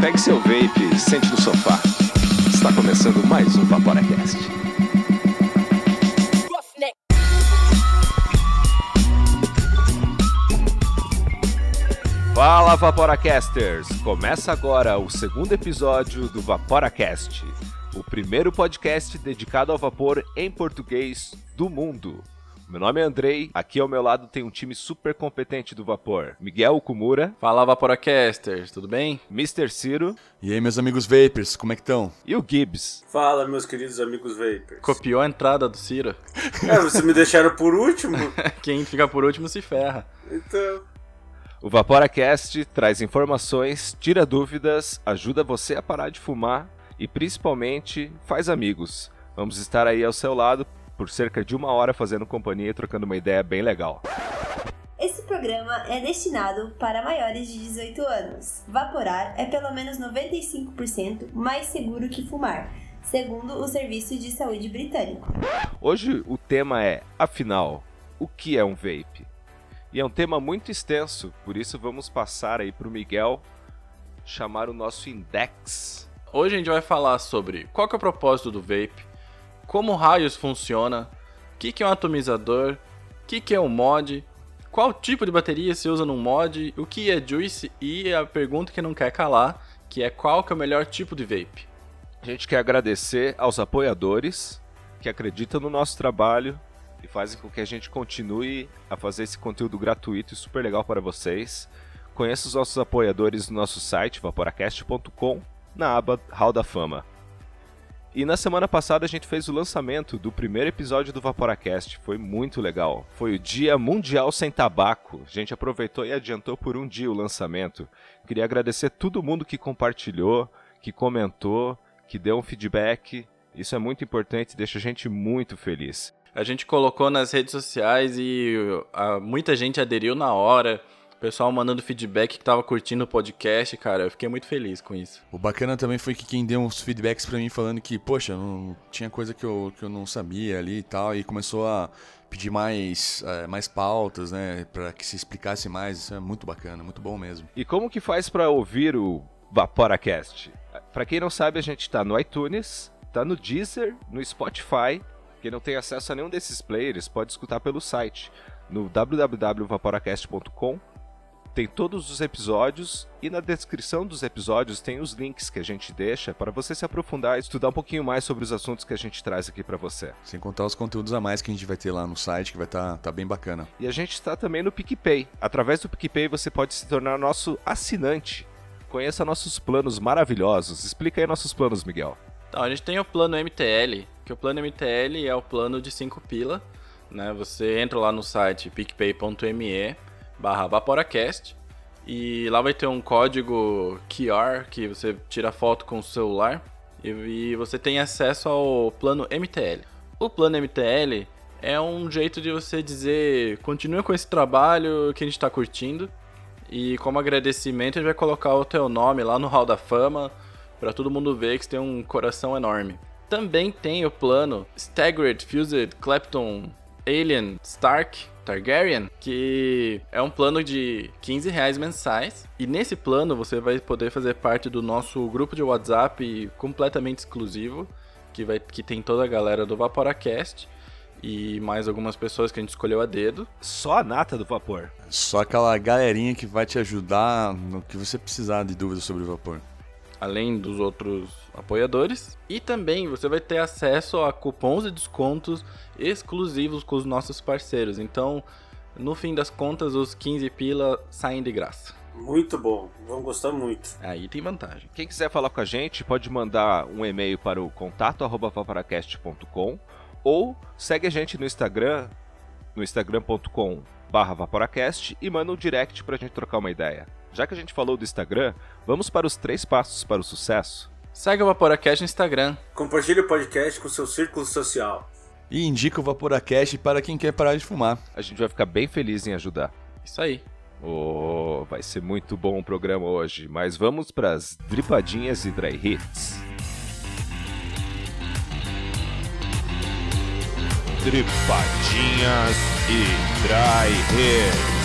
Pegue seu vape sente no sofá. Está começando mais um Vaporacast. Fala Vaporacasters! Começa agora o segundo episódio do Vaporacast, o primeiro podcast dedicado ao vapor em português do mundo. Meu nome é Andrei, aqui ao meu lado tem um time super competente do vapor. Miguel Kumura. Fala Vaporacasters, tudo bem? Mr. Ciro. E aí, meus amigos Vapers, como é que estão? E o Gibbs. Fala, meus queridos amigos Vapers. Copiou a entrada do Ciro. É, vocês me deixaram por último? Quem fica por último se ferra. Então. O Vaporacast traz informações, tira dúvidas, ajuda você a parar de fumar e principalmente faz amigos. Vamos estar aí ao seu lado por cerca de uma hora fazendo companhia e trocando uma ideia bem legal. Esse programa é destinado para maiores de 18 anos. Vaporar é pelo menos 95% mais seguro que fumar, segundo o Serviço de Saúde Britânico. Hoje o tema é, afinal, o que é um vape? E é um tema muito extenso, por isso vamos passar aí para o Miguel chamar o nosso index. Hoje a gente vai falar sobre qual é o propósito do vape, como raios funciona, o que, que é um atomizador, o que, que é um mod, qual tipo de bateria se usa num mod, o que é juice e a pergunta que não quer calar, que é qual que é o melhor tipo de vape. A gente quer agradecer aos apoiadores que acreditam no nosso trabalho e fazem com que a gente continue a fazer esse conteúdo gratuito e super legal para vocês. Conheça os nossos apoiadores no nosso site vaporacast.com na aba Hall da Fama. E na semana passada a gente fez o lançamento do primeiro episódio do Vaporacast. Foi muito legal. Foi o Dia Mundial Sem Tabaco. A gente aproveitou e adiantou por um dia o lançamento. Queria agradecer todo mundo que compartilhou, que comentou, que deu um feedback. Isso é muito importante, deixa a gente muito feliz. A gente colocou nas redes sociais e uh, muita gente aderiu na hora. Pessoal mandando feedback que tava curtindo o podcast, cara, eu fiquei muito feliz com isso. O bacana também foi que quem deu uns feedbacks para mim falando que, poxa, não tinha coisa que eu, que eu não sabia ali e tal, e começou a pedir mais, é, mais pautas, né, para que se explicasse mais, isso é muito bacana, muito bom mesmo. E como que faz para ouvir o Vaporacast? Para quem não sabe, a gente tá no iTunes, tá no Deezer, no Spotify. Quem não tem acesso a nenhum desses players pode escutar pelo site no www.vaporacast.com tem todos os episódios e na descrição dos episódios tem os links que a gente deixa para você se aprofundar e estudar um pouquinho mais sobre os assuntos que a gente traz aqui para você. Sem contar os conteúdos a mais que a gente vai ter lá no site, que vai estar tá, tá bem bacana. E a gente está também no PicPay. Através do PicPay você pode se tornar nosso assinante. Conheça nossos planos maravilhosos. Explica aí nossos planos, Miguel. Então, a gente tem o plano MTL, que o plano MTL é o plano de 5 pila. Né? Você entra lá no site picpay.me barra Vaporacast. E lá vai ter um código QR que você tira foto com o celular e, você tem acesso ao plano MTL. O plano MTL é um jeito de você dizer continue com esse trabalho que a gente está curtindo e como agradecimento a gente vai colocar o teu nome lá no Hall da Fama para todo mundo ver que você tem um coração enorme. Também tem o plano Staggered, Fused, Clapton, Alien, Stark, Targaryen, que é um plano de 15 reais mensais. E nesse plano você vai poder fazer parte do nosso grupo de WhatsApp completamente exclusivo, que, vai, que tem toda a galera do Vaporacast e mais algumas pessoas que a gente escolheu a dedo. Só a nata do vapor. Só aquela galerinha que vai te ajudar no que você precisar de dúvidas sobre o vapor. Além dos outros apoiadores. E também você vai ter acesso a cupons e descontos exclusivos com os nossos parceiros. Então, no fim das contas, os 15 pila saem de graça. Muito bom, vão gostar muito. Aí tem vantagem. Quem quiser falar com a gente, pode mandar um e-mail para o contato@vaporacast.com ou segue a gente no Instagram, no instagram.com vaporacast e manda um direct pra gente trocar uma ideia. Já que a gente falou do Instagram, vamos para os três passos para o sucesso. Segue o Vaporacast no Instagram. Compartilhe o podcast com seu círculo social. E indica o Vaporacast para quem quer parar de fumar. A gente vai ficar bem feliz em ajudar. Isso aí. Oh, vai ser muito bom o programa hoje, mas vamos para as dripadinhas e dry hits. Dripadinhas e dry hits.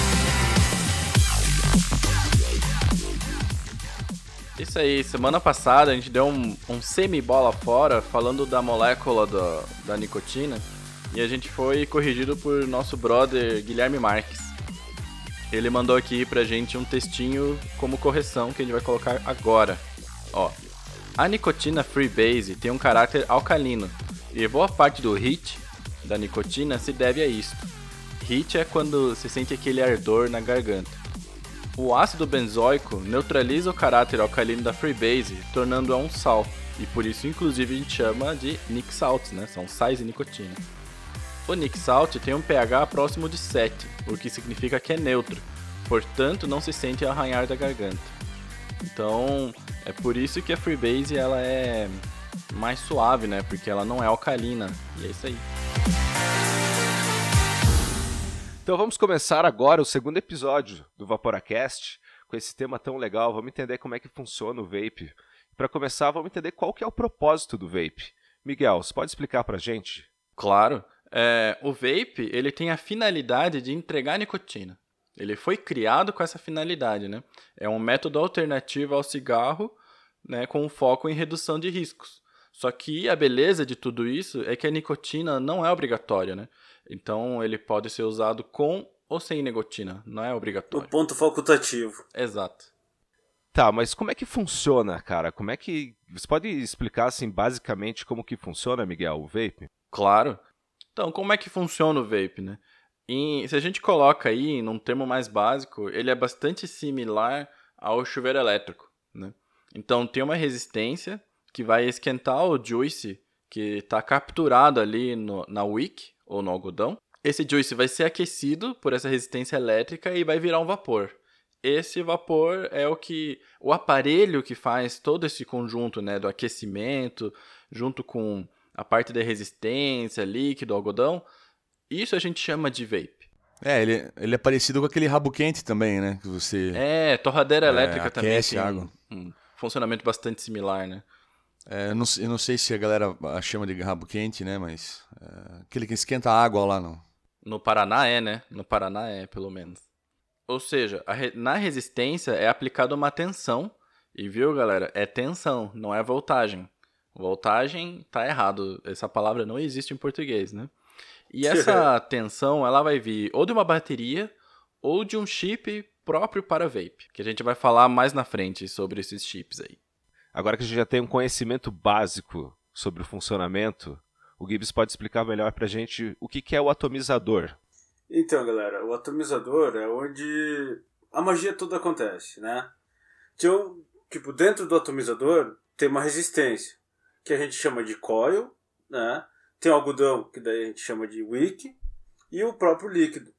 Isso aí, semana passada a gente deu um, um semi-bola fora falando da molécula do, da nicotina e a gente foi corrigido por nosso brother Guilherme Marques. Ele mandou aqui pra gente um textinho como correção que a gente vai colocar agora. Ó, a nicotina freebase tem um caráter alcalino e boa parte do hit da nicotina se deve a isto. Hit é quando se sente aquele ardor na garganta. O ácido benzoico neutraliza o caráter alcalino da freebase, tornando-a um sal, e por isso inclusive a gente chama de Nick Salts, né? São sais e nicotina. O Nick Salt tem um pH próximo de 7, o que significa que é neutro, portanto não se sente arranhar da garganta. Então, é por isso que a Freebase ela é mais suave, né? Porque ela não é alcalina. E é isso aí. Então vamos começar agora o segundo episódio do Vaporacast com esse tema tão legal. Vamos entender como é que funciona o vape. Para começar, vamos entender qual que é o propósito do vape. Miguel, você pode explicar para gente? Claro. É, o vape ele tem a finalidade de entregar nicotina. Ele foi criado com essa finalidade, né? É um método alternativo ao cigarro, né, com foco em redução de riscos. Só que a beleza de tudo isso é que a nicotina não é obrigatória, né? Então ele pode ser usado com ou sem nicotina, não é O obrigatório. ponto facultativo. Exato. Tá, mas como é que funciona, cara? Como é que você pode explicar assim basicamente como que funciona, Miguel, o vape? Claro. Então, como é que funciona o vape, né? Em- se a gente coloca aí num termo mais básico, ele é bastante similar ao chuveiro elétrico, né? Então, tem uma resistência que vai esquentar o juice que está capturado ali no- na wick ou no algodão. Esse juice vai ser aquecido por essa resistência elétrica e vai virar um vapor. Esse vapor é o que o aparelho que faz todo esse conjunto, né, do aquecimento, junto com a parte da resistência, líquido, algodão. Isso a gente chama de vape. É, ele, ele é parecido com aquele rabo quente também, né? Que você. É, torradeira É, elétrica também aquece água. um funcionamento bastante similar, né? É, eu, não, eu não sei se a galera ah, chama de rabo quente, né? Mas. é, aquele que esquenta a água lá, não. No Paraná é, né? No Paraná é, pelo menos. Ou seja, re- na resistência é aplicada uma tensão. E viu, galera? É tensão, não é voltagem. Voltagem tá errado. Essa palavra não existe em português, né? E essa tensão, ela vai vir ou de uma bateria ou de um chip próprio para vape. Que a gente vai falar mais na frente sobre esses chips aí. Agora que a gente já tem um conhecimento básico sobre o funcionamento, o Gibbs pode explicar melhor pra gente o que que é o atomizador. Então, galera, o atomizador é onde a magia toda acontece, né? Então, tipo, dentro do atomizador tem uma resistência, que a gente chama de coil, né? Tem o algodão, que daí a gente chama de wick, e o próprio líquido,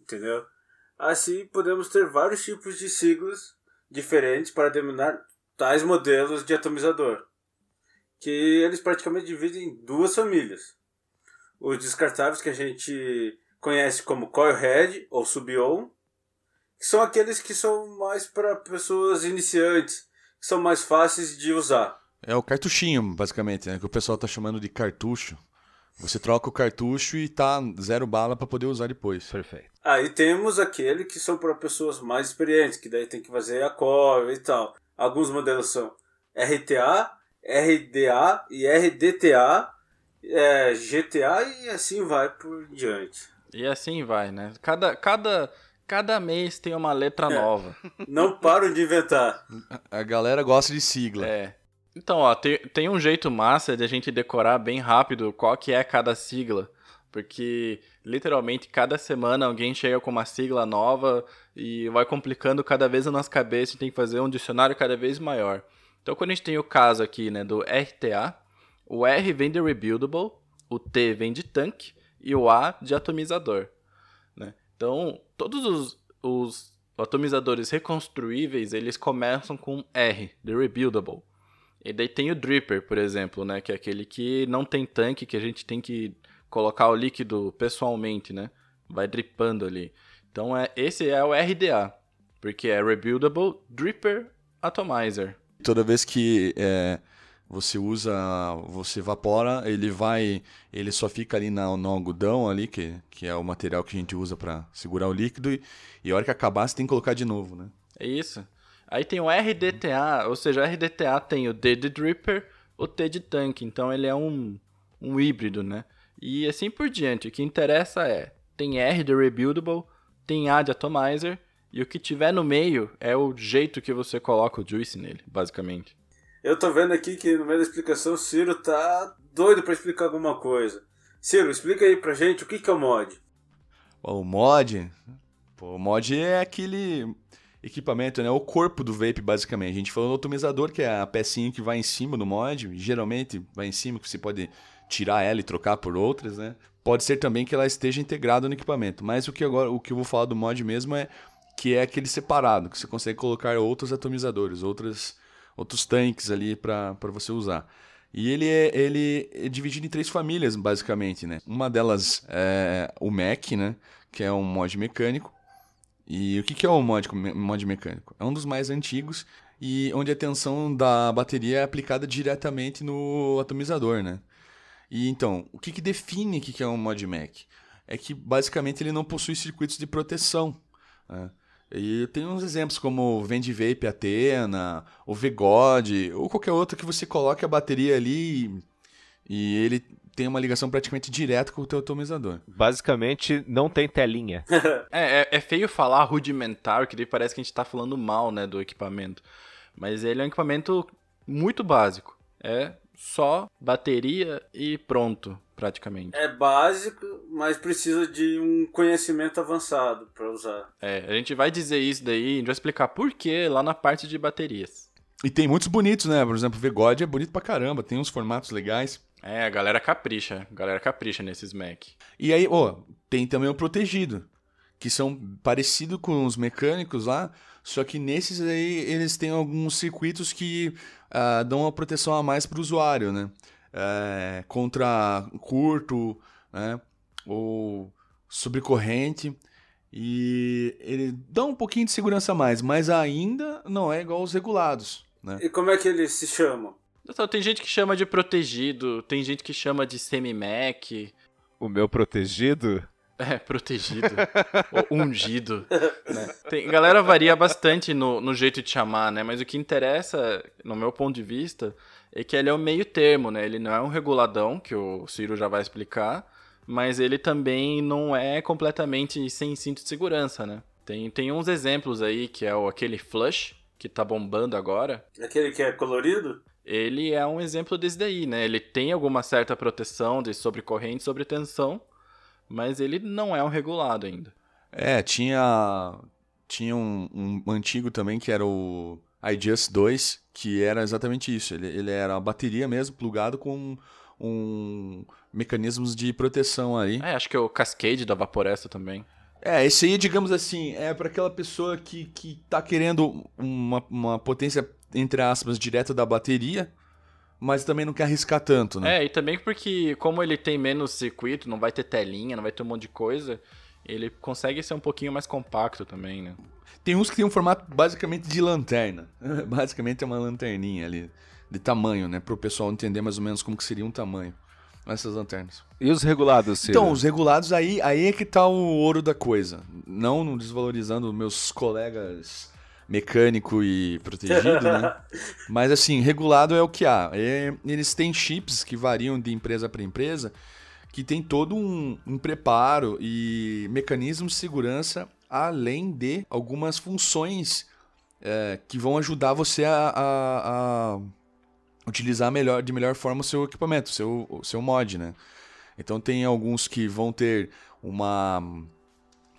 entendeu? Assim, podemos ter vários tipos de siglas diferentes para denominar tais modelos de atomizador, que eles praticamente dividem em duas famílias. Os descartáveis que a gente conhece como coilhead ou sub-on, que são aqueles que são mais para pessoas iniciantes, que são mais fáceis de usar. É o cartuchinho, basicamente, né? Que o pessoal tá chamando de cartucho. Você troca o cartucho e tá zero bala pra poder usar depois. Perfeito. Aí temos aquele que são para pessoas mais experientes, que daí tem que fazer a coil e tal. Alguns modelos são RTA, RDA e RDTA, é, GTA e assim vai por diante. E assim vai, né? Cada, cada, cada mês tem uma letra É. nova. Não param de inventar. A galera gosta de sigla. É. Então, ó, tem, tem um jeito massa de a gente decorar bem rápido qual que é cada sigla. Porque, literalmente, cada semana alguém chega com uma sigla nova e vai complicando cada vez a nossa cabeça. A gente tem que fazer um dicionário cada vez maior. Então, quando a gente tem o caso aqui, né, do RTA, o R vem de Rebuildable, o T vem de Tank e o A de Atomizador. Né? Então, todos os, os atomizadores reconstruíveis, eles começam com R, de Rebuildable. E daí tem o dripper, por exemplo, né? Que é aquele que não tem tanque, que a gente tem que colocar o líquido pessoalmente, né? Vai dripando ali. Então é, esse é o RDA, porque é Rebuildable Dripper Atomizer. Toda vez que é, você usa, você evapora, ele vai, ele só fica ali na, no algodão ali, que, que é o material que a gente usa para segurar o líquido, e, e a hora que acabar você tem que colocar de novo, né? É isso. Aí tem o RDTA, ou seja, o RDTA tem o D de Dripper, o T de Tank, então ele é um, um híbrido, né? E assim por diante. O que interessa é, tem R de Rebuildable, tem A de Atomizer, e o que tiver no meio é o jeito que você coloca o Juice nele, basicamente. Eu tô vendo aqui que no meio da explicação o Ciro tá doido para explicar alguma coisa. Ciro, explica aí pra gente o que, que é o mod. O mod. Pô, o mod é aquele equipamento, né? O corpo do vape, basicamente. A gente falou no atomizador, que é a pecinha que vai em cima do mod. Geralmente vai em cima, que você pode tirar ela e trocar por outras, né? Pode ser também que ela esteja integrada no equipamento. Mas o que agora o que eu vou falar do mod mesmo é que é aquele separado, que você consegue colocar outros atomizadores, outras, outros tanques ali para você usar. E ele é, ele é dividido em três famílias, basicamente, né? Uma delas é o Mac, né? Que é um mod mecânico. E o que, que é o mod, mod mecânico? É um dos mais antigos e onde a tensão da bateria é aplicada diretamente no atomizador, né? E então, o que, que define o que, que é um mod Mac? É que basicamente ele não possui circuitos de proteção. Né? E tem uns exemplos como o Vendivape Athena, o Vgod, ou qualquer outro que você coloque a bateria ali e ele tem uma ligação praticamente direta com o teu atomizador. Basicamente, não tem telinha. é, é, é, feio falar rudimentar, que parece que a gente está falando mal né, do equipamento. Mas ele é um equipamento muito básico. É só bateria e pronto, praticamente. É básico, mas precisa de um conhecimento avançado para usar. É, a gente vai dizer isso daí, a gente vai explicar por que lá na parte de baterias. E tem muitos bonitos, né? Por exemplo, o V-God é bonito pra caramba, tem uns formatos legais. É, a galera capricha, a galera capricha nesses Mac. E aí, ó, tem também o protegido, que são parecidos com os mecânicos lá, só que nesses aí eles têm alguns circuitos que uh, dão uma proteção a mais para o usuário, né? É, contra curto, né? Ou sobrecorrente. E ele dá um pouquinho de segurança a mais, mas ainda não é igual aos regulados. Né? E como é que eles se chamam? Então, tem gente que chama de protegido, tem gente que chama de semi-mac. O meu protegido é, protegido. ungido. Né? Tem, galera varia bastante no, no jeito de chamar, né? Mas o que interessa, no meu ponto de vista, é que ele é o meio termo, né? Ele não é um reguladão, que o Ciro já vai explicar, mas ele também não é completamente sem cinto de segurança, né? Tem, tem uns exemplos aí, que é o, aquele Flush, que tá bombando agora. Aquele que é colorido? Ele é um exemplo desse daí, né? Ele tem alguma certa proteção de sobrecorrente, sobre tensão, mas ele não é um regulado ainda. É, tinha tinha um, um antigo também que era o iJust 2, que era exatamente isso. Ele, ele era a bateria mesmo, plugado com um mecanismos de proteção aí. É, acho que é o Cascade da Vaporesta também. É, esse aí, digamos assim, é para aquela pessoa que, que tá querendo uma, uma potência, entre aspas, direta da bateria, mas também não quer arriscar tanto, né? É, e também porque como ele tem menos circuito, não vai ter telinha, não vai ter um monte de coisa, ele consegue ser um pouquinho mais compacto também, né? Tem uns que tem um formato basicamente de lanterna. basicamente é uma lanterninha ali, de tamanho, né? Para o pessoal entender mais ou menos como que seria um tamanho essas lanternas. E os regulados, Ciro? Então, os regulados aí, aí é que tá o ouro da coisa. Não desvalorizando meus colegas mecânico e protegido, né? Mas assim, regulado é o que há. É, eles têm chips que variam de empresa para empresa, que tem todo um, um preparo e mecanismos de segurança, além de algumas funções é, que vão ajudar você a, a, a, utilizar melhor, de melhor forma o seu equipamento, o seu, o seu mod, né? Então tem alguns que vão ter uma,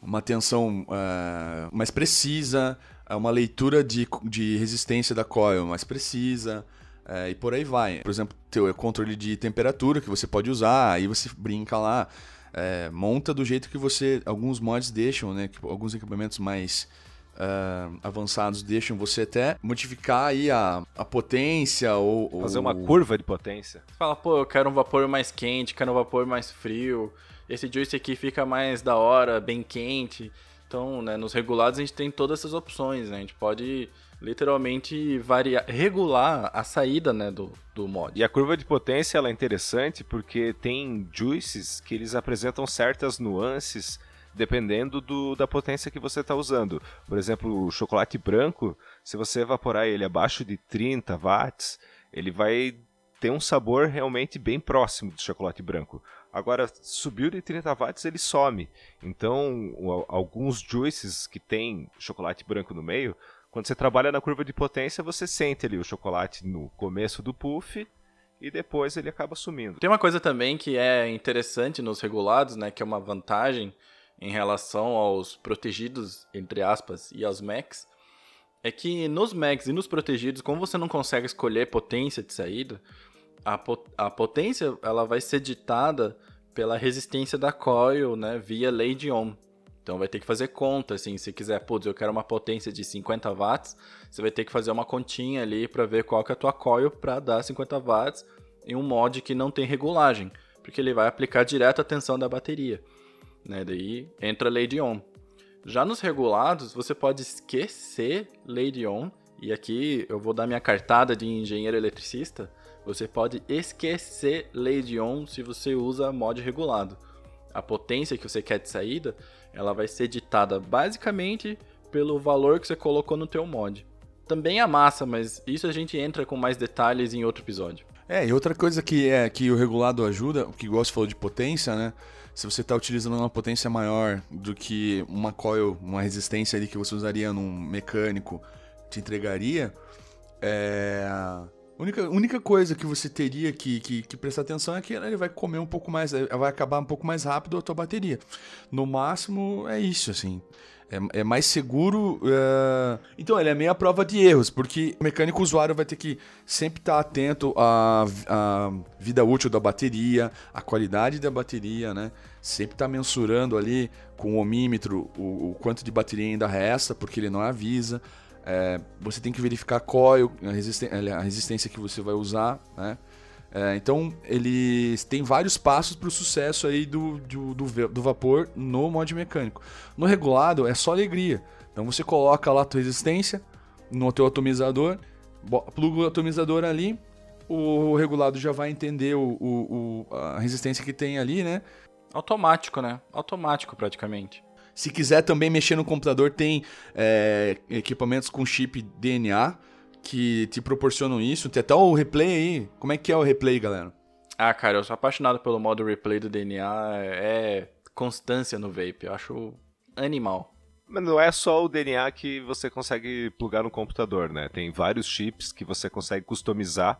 uma tensão uh, mais precisa, é uma leitura de, de resistência da coil mais precisa. É, e por aí vai. Por exemplo, teu controle de temperatura que você pode usar, aí você brinca lá, é, monta do jeito que você. Alguns mods deixam, né? Alguns equipamentos mais uh, avançados deixam você até modificar aí a, a potência ou. Fazer ou... uma curva de potência. Você fala, pô, eu quero um vapor mais quente, quero um vapor mais frio. Esse juice aqui fica mais da hora, bem quente. Então, né, nos regulados a gente tem todas essas opções, né? A gente pode literalmente variar, regular a saída né, do, do mod. E a curva de potência ela é interessante porque tem juices que eles apresentam certas nuances dependendo do, da potência que você está usando. Por exemplo, o chocolate branco, se você evaporar ele abaixo de 30 watts, ele vai ter um sabor realmente bem próximo do chocolate branco. Agora, subiu de 30 watts, ele some. Então, alguns juices que tem chocolate branco no meio, quando você trabalha na curva de potência, você sente ali o chocolate no começo do puff e depois ele acaba sumindo. Tem uma coisa também que é interessante nos regulados, né, que é uma vantagem em relação aos protegidos, entre aspas, e aos Macs, é que nos Macs e nos protegidos, como você não consegue escolher potência de saída, a, pot a potência ela vai ser ditada pela resistência da coil, né, via lei de Ohm. Então vai ter que fazer conta, assim, se quiser, putz, eu quero uma potência de 50 watts, você vai ter que fazer uma continha ali para ver qual que é a tua coil para dar 50 watts em um mod que não tem regulagem, porque ele vai aplicar direto a tensão da bateria, né? Daí entra a lei de Ohm. Já nos regulados, você pode esquecer lei de Ohm, e aqui eu vou dar minha cartada de engenheiro eletricista, você pode esquecer de Ohm se você usa mod regulado. A potência que você quer de saída ela vai ser ditada basicamente pelo valor que você colocou no teu mod. Também a massa, mas isso a gente entra com mais detalhes em outro episódio. É, e outra coisa que é que o regulado ajuda, o que gosto falou de potência, né? Se você está utilizando uma potência maior do que uma coil, uma resistência ali que você usaria num mecânico te entregaria, é única, única coisa que você teria que, que, que, prestar atenção é que ele vai comer um pouco mais, eh, vai acabar um pouco mais rápido a tua bateria. No máximo, é isso, assim. É, é mais seguro. Uh... Então, ele é meio a prova de erros, porque o mecânico usuário vai ter que sempre estar atento à, à vida útil da bateria, à qualidade da bateria, né? Sempre estar mensurando ali com o ohmímetro o, o quanto de bateria ainda resta, porque ele não avisa. É, você tem que verificar qual é a, resistência, a resistência que você vai usar, né? É, então, eles têm vários passos para o sucesso aí do, do, do, do, vapor no mod mecânico. No regulado, é só alegria. Então, você coloca lá a tua resistência no teu atomizador, pluga o atomizador ali, o regulado já vai entender o, o, o, a resistência que tem ali, né? Automático, né? Automático, praticamente. Se quiser também mexer no computador, tem é, equipamentos com chip DNA que te proporcionam isso. Tem até o replay aí. Como é que é o replay, galera? Ah, cara, eu sou apaixonado pelo modo replay do DNA. É constância no vape. Eu acho animal. Mas não é só o DNA que você consegue plugar no computador, né? Tem vários chips que você consegue customizar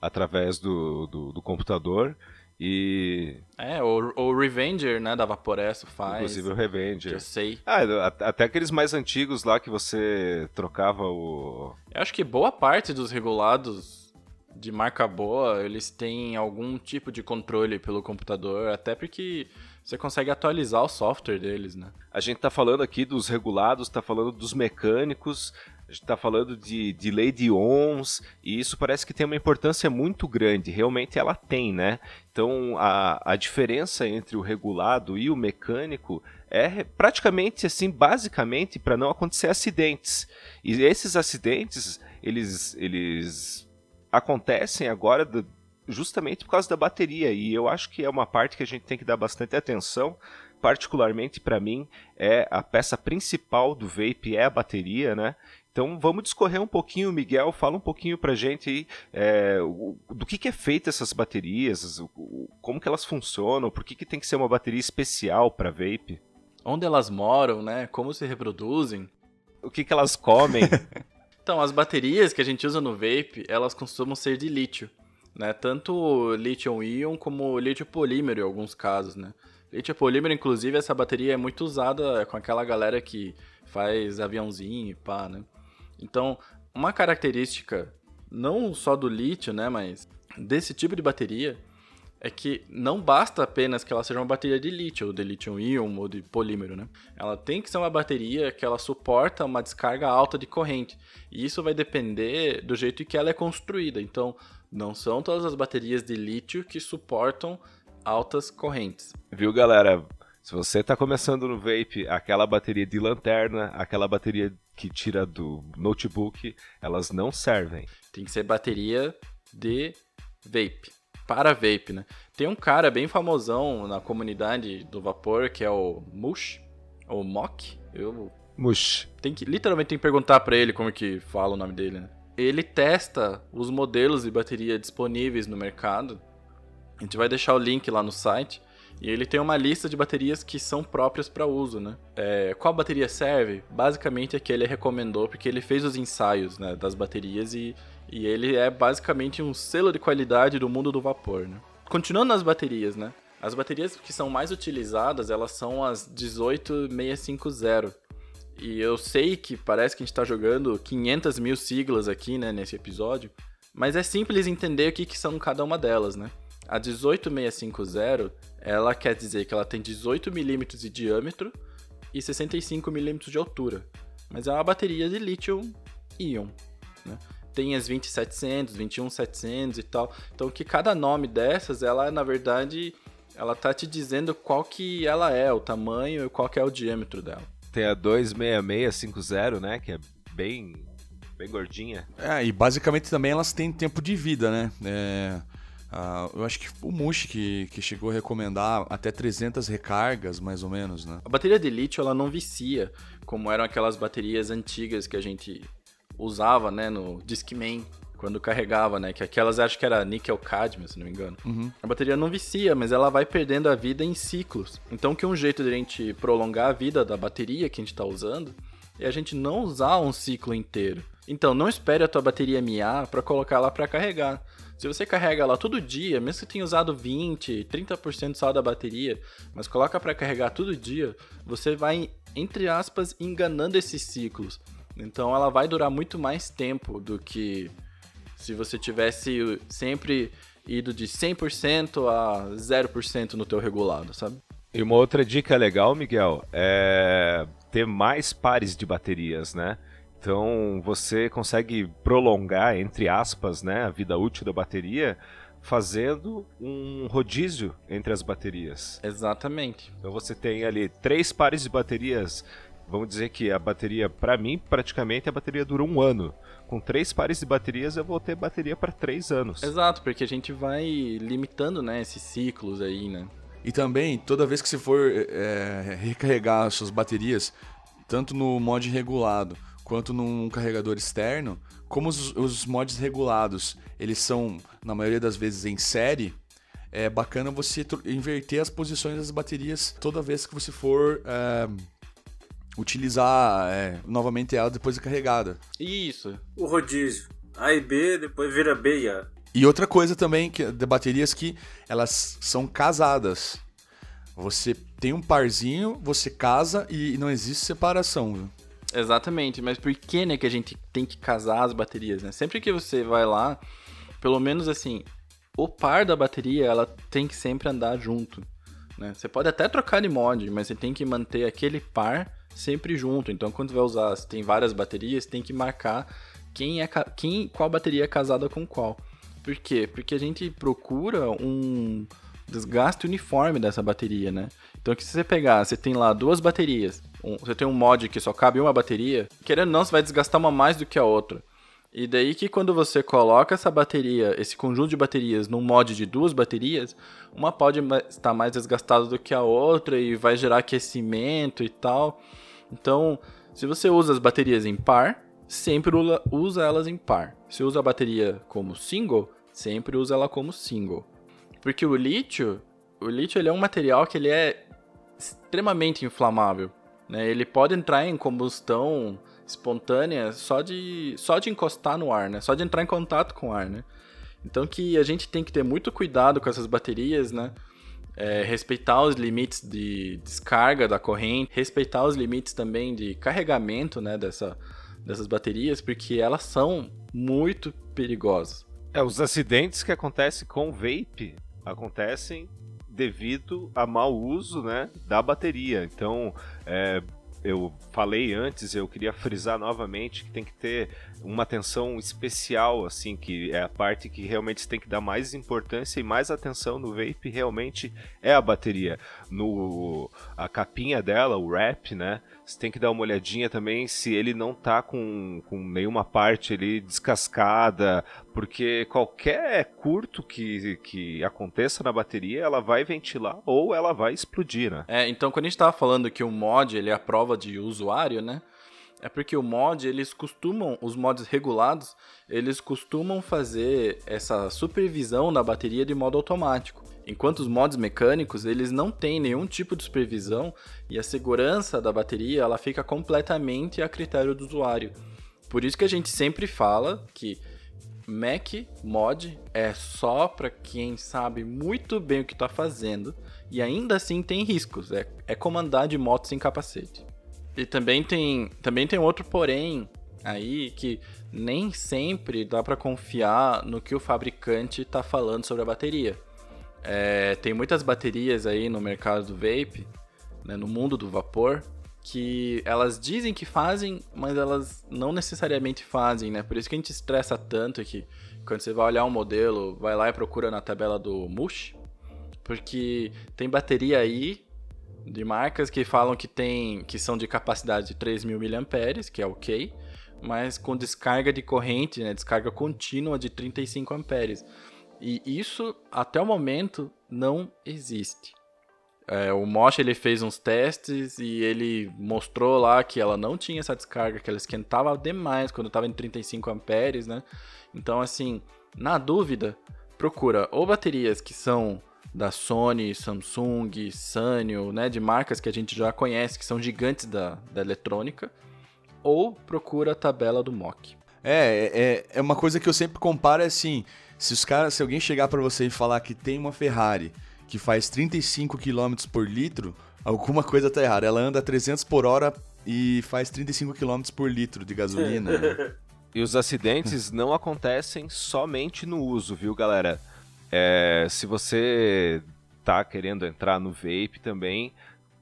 através do, do, do computador e. É, o, o Revenger, né, da Vaporesso faz. Inclusive o Revenger. Eu sei. Ah, até aqueles mais antigos lá que você trocava o. Eu acho que boa parte dos regulados de marca boa, eles têm algum tipo de controle pelo computador, até porque você consegue atualizar o software deles, né? A gente tá falando aqui dos regulados, tá falando dos mecânicos, a gente está falando de, de lei de ONS, e isso parece que tem uma importância muito grande, realmente ela tem, né? Então a, a diferença entre o regulado e o mecânico é praticamente assim, basicamente, para não acontecer acidentes. E esses acidentes, eles, eles acontecem agora do, justamente por causa da bateria, e eu acho que é uma parte que a gente tem que dar bastante atenção, particularmente para mim, é a peça principal do vape é a bateria, né? Então vamos discorrer um pouquinho, Miguel, fala um pouquinho pra gente aí é, do que, que é feita essas baterias, como que elas funcionam, por que, que tem que ser uma bateria especial para vape? Onde elas moram, né? Como se reproduzem? O que, que elas comem? então, as baterias que a gente usa no vape, elas costumam ser de lítio, né? Tanto lítio-íon como lítio polímero em alguns casos, né? Lítio polímero, inclusive, essa bateria é muito usada com aquela galera que faz aviãozinho e pá, né? Então, uma característica não só do lítio, né, mas desse tipo de bateria é que não basta apenas que ela seja uma bateria de lítio, ou de lítio-íon, ou de polímero, né? Ela tem que ser uma bateria que ela suporta uma descarga alta de corrente. E isso vai depender do jeito que ela é construída. Então, não são todas as baterias de lítio que suportam altas correntes. Viu, galera? Se você está começando no vape, aquela bateria de lanterna, aquela bateria que tira do notebook, elas não servem. Tem que ser bateria de vape. Para vape, né? Tem um cara bem famosão na comunidade do vapor, que é o Mush. ou Mock, eu Mush. tem que literalmente tem que perguntar pra ele como que fala o nome dele, né? Ele testa os modelos de bateria disponíveis no mercado. A gente vai deixar o link lá no site. E ele tem uma lista de baterias que são próprias para uso, né? É, qual bateria serve? Basicamente é que ele recomendou, porque ele fez os ensaios né, das baterias e, e ele é basicamente um selo de qualidade do mundo do vapor, né? Continuando nas baterias, né? As baterias que são mais utilizadas, elas são as 18650. E eu sei que parece que a gente tá jogando 500 mil siglas aqui, né, nesse episódio. Mas é simples entender o que, que são cada uma delas, né? A 18650, ela quer dizer que ela tem 18 milímetros de diâmetro e 65 milímetros de altura. Mas é uma bateria de lítio-íon, né? Tem as 20700, 21700 e tal. Então que cada nome dessas, ela na verdade, ela tá te dizendo qual que ela é, o tamanho e qual que é o diâmetro dela. Tem a 26650, né? Que é bem, bem gordinha. É, e basicamente também elas têm tempo de vida, né? É, ah, eu acho que o Mushi que, que chegou a recomendar até 300 recargas, mais ou menos, né? A bateria de lítio ela não vicia, como eram aquelas baterias antigas que a gente usava, né, no Discman, quando carregava, né, que aquelas acho que era níquel cadmio, se não me engano. Uhum. A bateria não vicia, mas ela vai perdendo a vida em ciclos. Então que um jeito de a gente prolongar a vida da bateria que a gente está usando é a gente não usar um ciclo inteiro. Então não espere a tua bateria miar para colocar ela para carregar. Se você carrega ela todo dia, mesmo que tenha usado 20, 30% só da bateria, mas coloca para carregar todo dia, você vai entre aspas enganando esses ciclos. Então ela vai durar muito mais tempo do que se você tivesse sempre ido de 100% a 0% no teu regulado, sabe? E uma outra dica legal, Miguel, é ter mais pares de baterias, né? Então você consegue prolongar, entre aspas, né, a vida útil da bateria fazendo um rodízio entre as baterias. Exatamente. Então você tem ali três pares de baterias. Vamos dizer que a bateria, para mim, praticamente a bateria dura um ano. Com três pares de baterias eu vou ter bateria para três anos. Exato, porque a gente vai limitando, né, esses ciclos aí, né? E também, toda vez que você for é, recarregar as suas baterias, tanto no mod regulado quanto num carregador externo, como os, os mods regulados, eles são, na maioria das vezes, em série, é bacana você inverter as posições das baterias toda vez que você for é, utilizar é, novamente ela depois de carregada. Isso. O rodízio. A e B, depois vira B e A. E outra coisa também que de baterias que elas são casadas. Você tem um parzinho, você casa e não existe separação. Viu? Exatamente, mas por que, né, que a gente tem que casar as baterias, né? Sempre que você vai lá, pelo menos assim, o par da bateria, ela tem que sempre andar junto, né? Você pode até trocar de mod, mas você tem que manter aquele par sempre junto. Então, quando você vai usar, se tem várias baterias, tem que marcar quem é quem qual bateria é casada com qual. Por quê? Porque a gente procura um desgaste uniforme dessa bateria, né? Então, que se você pegar, você tem lá duas baterias, um- você tem um mod que só cabe uma bateria, querendo ou não, você vai desgastar uma mais do que a outra. E daí que quando você coloca essa bateria, esse conjunto de baterias num mod de duas baterias, uma pode estar mais desgastada do que a outra e vai gerar aquecimento e tal. Então, se você usa as baterias em par, sempre usa elas em par. Se usa a bateria como single, sempre usa ela como single. Porque o lítio, o lítio ele é um material que ele é extremamente inflamável. Né? Ele pode entrar em combustão espontânea só de, só de encostar no ar, né? só de entrar em contato com o ar. Né? Então que a gente tem que ter muito cuidado com essas baterias, né? É, respeitar os limites de descarga da corrente, respeitar os limites também de carregamento né, dessa, dessas baterias, porque elas são muito perigosas. É, os acidentes que acontecem com vape acontecem devido a mau uso né, da bateria. Então, é, eu falei antes, eu queria frisar novamente que tem que ter uma atenção especial, assim, que é a parte que realmente tem que dar mais importância e mais atenção no vape, realmente é a bateria. No a capinha dela, o wrap, né? Você tem que dar uma olhadinha também se ele não tá com, com nenhuma parte ali descascada, porque qualquer curto que, que aconteça na bateria, ela vai ventilar ou ela vai explodir, né? É, então quando a gente tava falando que o mod ele é a prova de usuário, né? É porque o mod, eles costumam, os mods regulados, eles costumam fazer essa supervisão da bateria de modo automático. Enquanto os mods mecânicos, eles não têm nenhum tipo de supervisão e a segurança da bateria, ela fica completamente a critério do usuário. Por isso que a gente sempre fala que Mac mod é só para quem sabe muito bem o que está fazendo e ainda assim tem riscos. É, é comandar de moto sem capacete. E também tem, também tem outro porém aí que nem sempre dá para confiar no que o fabricante está falando sobre a bateria. É, tem muitas baterias aí no mercado do vape, né, no mundo do vapor, que elas dizem que fazem, mas elas não necessariamente fazem, né? Por isso que a gente estressa tanto que quando você vai olhar um modelo, vai lá e procura na tabela do Mush, porque tem bateria aí de marcas que falam que tem que são de capacidade de 3.000 mAh, que é ok, mas com descarga de corrente, né, descarga contínua de 35 amperes. E isso até o momento não existe. É, o Mosh ele fez uns testes e ele mostrou lá que ela não tinha essa descarga, que ela esquentava demais quando estava em 35 amperes, né? Então assim, na dúvida, procura ou baterias que são da Sony, Samsung, Sanyo, né, de marcas que a gente já conhece, que são gigantes da, da eletrônica, ou procura a tabela do MOC. É, é, é uma coisa que eu sempre comparo é assim, se os caras, se alguém chegar para você e falar que tem uma Ferrari que faz 35 km por litro, alguma coisa tá errada. Ela anda 300 por hora e faz 35 km por litro de gasolina. né? E os acidentes não acontecem somente no uso, viu, galera? É, se você tá querendo entrar no vape também,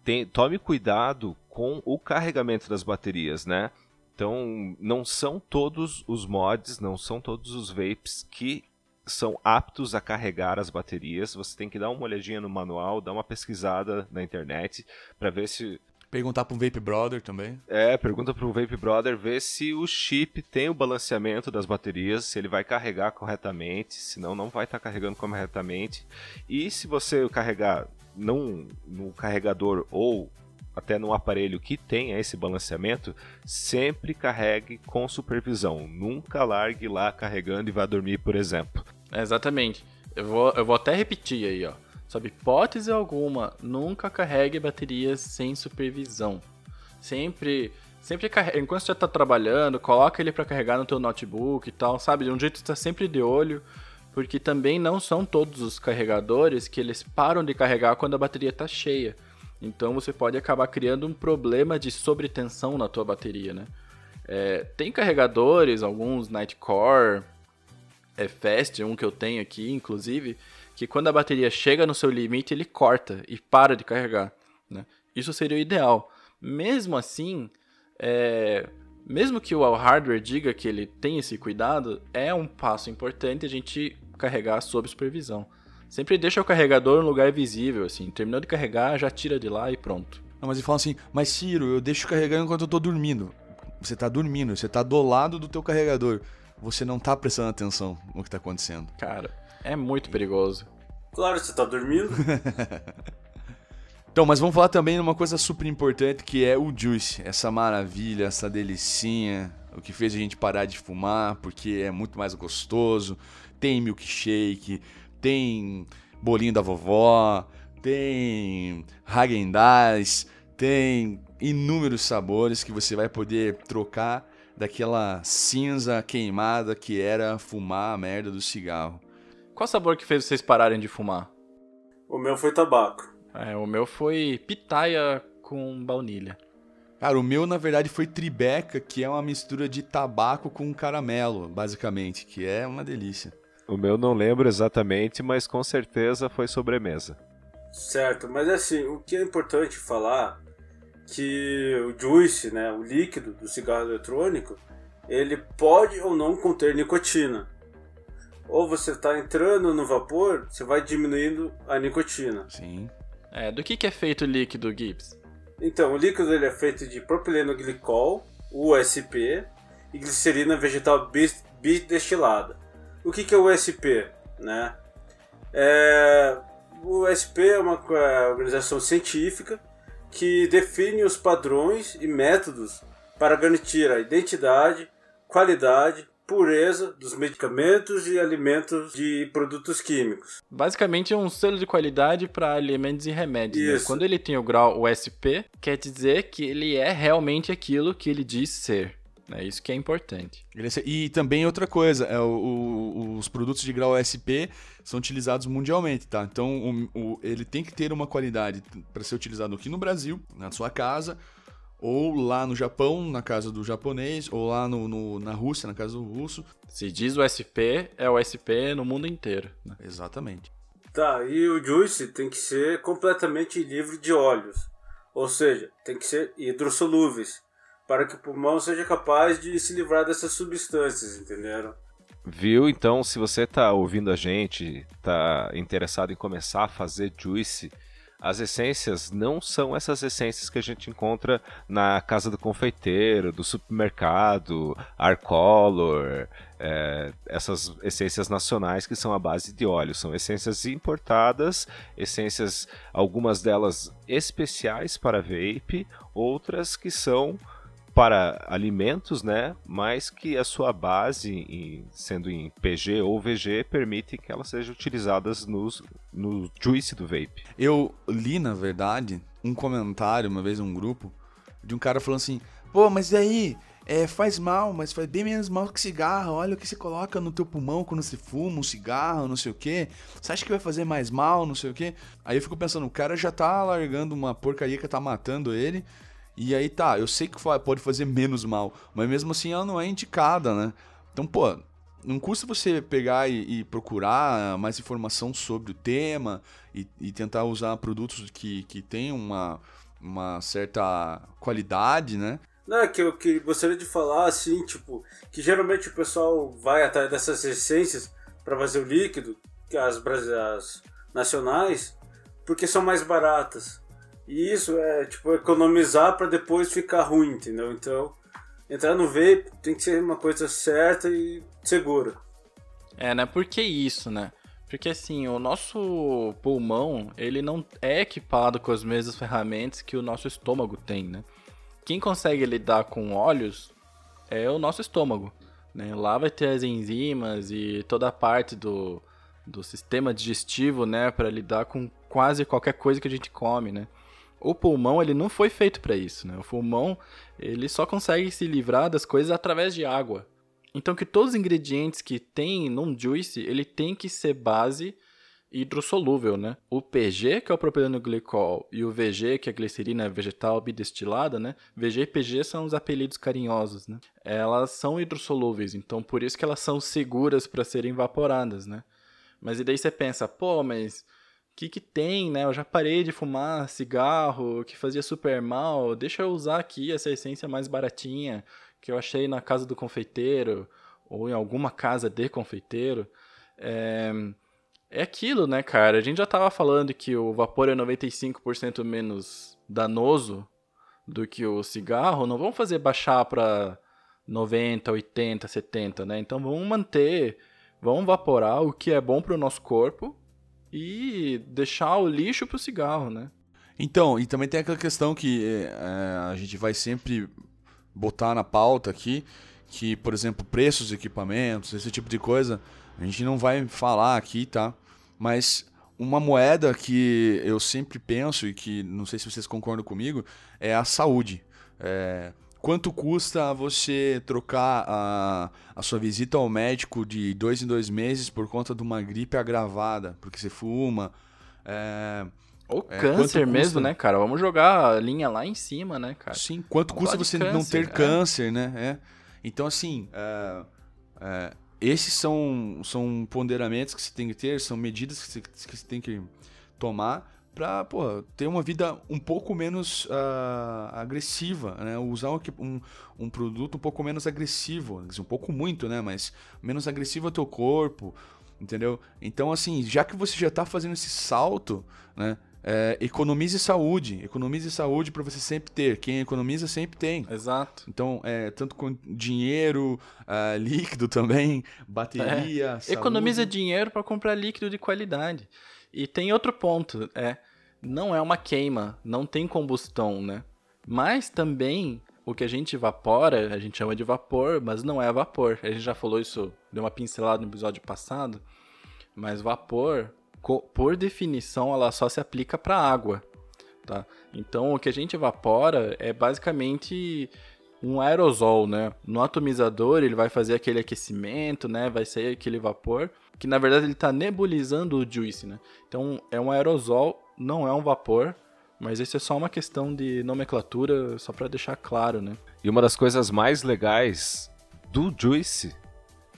tem, tome cuidado com o carregamento das baterias, né? Então, não são todos os mods, não são todos os vapes que são aptos a carregar as baterias. Você tem que dar uma olhadinha no manual, dar uma pesquisada na internet para ver se Perguntar para um Vape Brother também. é, pergunta para o Vape Brother ver se o chip tem o balanceamento das baterias, se ele vai carregar corretamente, senão não vai estar carregando corretamente. E se você carregar não no carregador ou até no aparelho que tenha esse balanceamento, sempre carregue com supervisão. Nunca largue lá carregando e vá dormir, por exemplo. É, exatamente. Eu vou, eu vou até repetir aí, ó. Sob hipótese alguma, nunca carregue baterias sem supervisão. Sempre, sempre. Enquanto você está trabalhando, coloca ele para carregar no teu notebook e tal, sabe? De um jeito está sempre de olho, porque também não são todos os carregadores que eles param de carregar quando a bateria está cheia. Então você pode acabar criando um problema de sobretensão na tua bateria, né? É, tem carregadores, alguns Nightcore, é Fast, um que eu tenho aqui, inclusive, que quando a bateria chega no seu limite, ele corta e para de carregar. Né? Isso seria o ideal. Mesmo assim, é, mesmo que o hardware diga que ele tem esse cuidado, é um passo importante a gente carregar sob supervisão. Sempre deixa o carregador no lugar visível, assim. Terminou de carregar, já tira de lá e pronto. Não, mas ele fala assim, mas Ciro, eu deixo carregando enquanto eu tô dormindo. Você tá dormindo, você tá do lado do teu carregador. Você não tá prestando atenção no que tá acontecendo. Cara, é muito perigoso. Claro, você tá dormindo. Então, mas vamos falar também de uma coisa super importante que é o Juice, essa maravilha, essa delicinha, o que fez a gente parar de fumar, porque é muito mais gostoso. Tem milkshake, tem bolinho da vovó, tem Häagen-Dazs, tem inúmeros sabores que você vai poder trocar daquela cinza queimada que era fumar a merda do cigarro. Qual sabor que fez vocês pararem de fumar? o meu foi tabaco. É, o meu foi pitaia com baunilha. Cara, o meu na verdade foi tribeca, que é uma mistura de tabaco com caramelo, basicamente, que é uma delícia. O meu não lembro exatamente, mas com certeza foi sobremesa. Certo, mas assim, o que é importante falar que o juice, né, o líquido do cigarro eletrônico, ele pode ou não conter nicotina. Ou você está entrando no vapor, você vai diminuindo a nicotina. Sim. É, do que, que é feito o líquido, Gibbs? Então, o líquido ele é feito de propileno glicol, USP, e glicerina vegetal bidestilada. O que, que é o USP? Né? É, o USP é uma é, organização científica que define os padrões e métodos para garantir a identidade, qualidade, pureza dos medicamentos e alimentos de produtos químicos. Basicamente é um selo de qualidade para alimentos e remédios. Né? Quando ele tem o grau USP, quer dizer que ele é realmente aquilo que ele diz ser. É isso que é importante. E também outra coisa, é, o, o, os produtos de grau SP são utilizados mundialmente, tá? Então o, ele tem que ter uma qualidade para ser utilizado aqui no Brasil, na sua casa, ou lá no Japão, na casa do japonês, ou lá no, no, na Rússia, na casa do russo. Se diz o SP, é o SP no mundo inteiro. Né? Exatamente. Tá, e o juice tem que ser completamente livre de óleos, ou seja, tem que ser hidrossolúveis para que o pulmão seja capaz de se livrar dessas substâncias, entenderam? Viu? Então, se você está ouvindo a gente, está interessado em começar a fazer juice, as essências não são essas essências que a gente encontra na casa do confeiteiro, do supermercado, Arcolor, é, essas essências nacionais que são a base de óleo. São essências importadas, essências, algumas delas especiais para vape, outras que são para alimentos, né? Mas que a sua base, em, sendo em PG ou VG, permite que elas sejam utilizadas nos, no juice do vape. Eu li, na verdade, um comentário uma vez num grupo de um cara falando assim: pô, mas e aí? É, faz mal, mas faz bem menos mal que cigarro. Olha o que você coloca no teu pulmão quando você fuma um cigarro, não sei o que. Você acha que vai fazer mais mal, não sei o que? Aí eu fico pensando, o cara já tá largando uma porcaria que tá matando ele. E aí tá, eu sei que pode fazer menos mal, mas mesmo assim ela não é indicada, né? Então, pô, não custa você pegar e, e procurar mais informação sobre o tema e, e, tentar usar produtos que, que tenham uma, uma certa qualidade, né? Não, é que eu que gostaria de falar assim, tipo, que geralmente o pessoal vai atrás dessas essências para fazer o líquido, as, as nacionais, porque são mais baratas. E isso é, tipo, economizar para depois ficar ruim, entendeu? Então, entrar no vape tem que ser uma coisa certa e segura. É, né? Por que isso, né? Porque assim, o nosso pulmão, ele não é equipado com as mesmas ferramentas que o nosso estômago tem, né? Quem consegue lidar com óleos é o nosso estômago, né? Lá vai ter as enzimas e toda a parte do, do sistema digestivo, né, para lidar com quase qualquer coisa que a gente come, né? O pulmão ele não foi feito para isso, né? O pulmão ele só consegue se livrar das coisas através de água. Então que todos os ingredientes que tem num juice, ele tem que ser base hidrossolúvel, né? O PG, que é o propileno glicol, e o VG, que é a glicerina vegetal bidestilada, né? VG e PG são os apelidos carinhosos, né? Elas são hidrossolúveis, então por isso que elas são seguras para serem evaporadas, né? Mas e daí você pensa, pô, mas que que tem, né? Eu já parei de fumar cigarro que fazia super mal. Deixa eu usar aqui essa essência mais baratinha que eu achei na casa do confeiteiro ou em alguma casa de confeiteiro. É, é aquilo, né, cara? A gente já tava falando que o vapor é 95% menos danoso do que o cigarro. Não vamos fazer baixar para 90, 80, 70, né? Então vamos manter, vamos vaporar o que é bom para o nosso corpo e deixar o lixo pro cigarro, né? Então, e também tem aquela questão que é, a gente vai sempre botar na pauta aqui, que, por exemplo, preços de equipamentos, esse tipo de coisa, a gente não vai falar aqui, tá? Mas uma moeda que eu sempre penso e que não sei se vocês concordam comigo é a saúde. É, quanto custa você trocar a, a sua visita ao médico de dois em dois meses por conta de uma gripe agravada, porque você fuma. É, Ou é, câncer mesmo, né, cara? Vamos jogar a linha lá em cima, né, cara? Sim, quanto Vamos custa você câncer, não ter é. câncer, né? É. Então, assim, é, é, esses são, são ponderamentos que você tem que ter, são medidas que você, que você tem que tomar para ter uma vida um pouco menos uh, agressiva, né? Usar um, um, produto um pouco menos agressivo, um pouco muito, né? Mas menos agressivo ao teu corpo, entendeu? Então, assim, já que você já está fazendo esse salto, né? É, economize saúde, economize saúde para você sempre ter. Quem economiza sempre tem. Exato. Então, é, tanto com dinheiro, uh, líquido também, bateria. É. Economiza dinheiro para comprar líquido de qualidade. E tem outro ponto, é não é uma queima, não tem combustão, né? Mas também o que a gente evapora, a gente chama de vapor, mas não é vapor. A gente já falou isso, deu uma pincelada no episódio passado, mas vapor, por definição, ela só se aplica para água, tá? Então o que a gente evapora é basicamente um aerosol, né? No atomizador ele vai fazer aquele aquecimento, né? Vai sair aquele vapor, que na verdade ele está nebulizando o juice, né? Então é um aerosol não é um vapor, mas isso é só uma questão de nomenclatura, só para deixar claro, né? E uma das coisas mais legais do Juice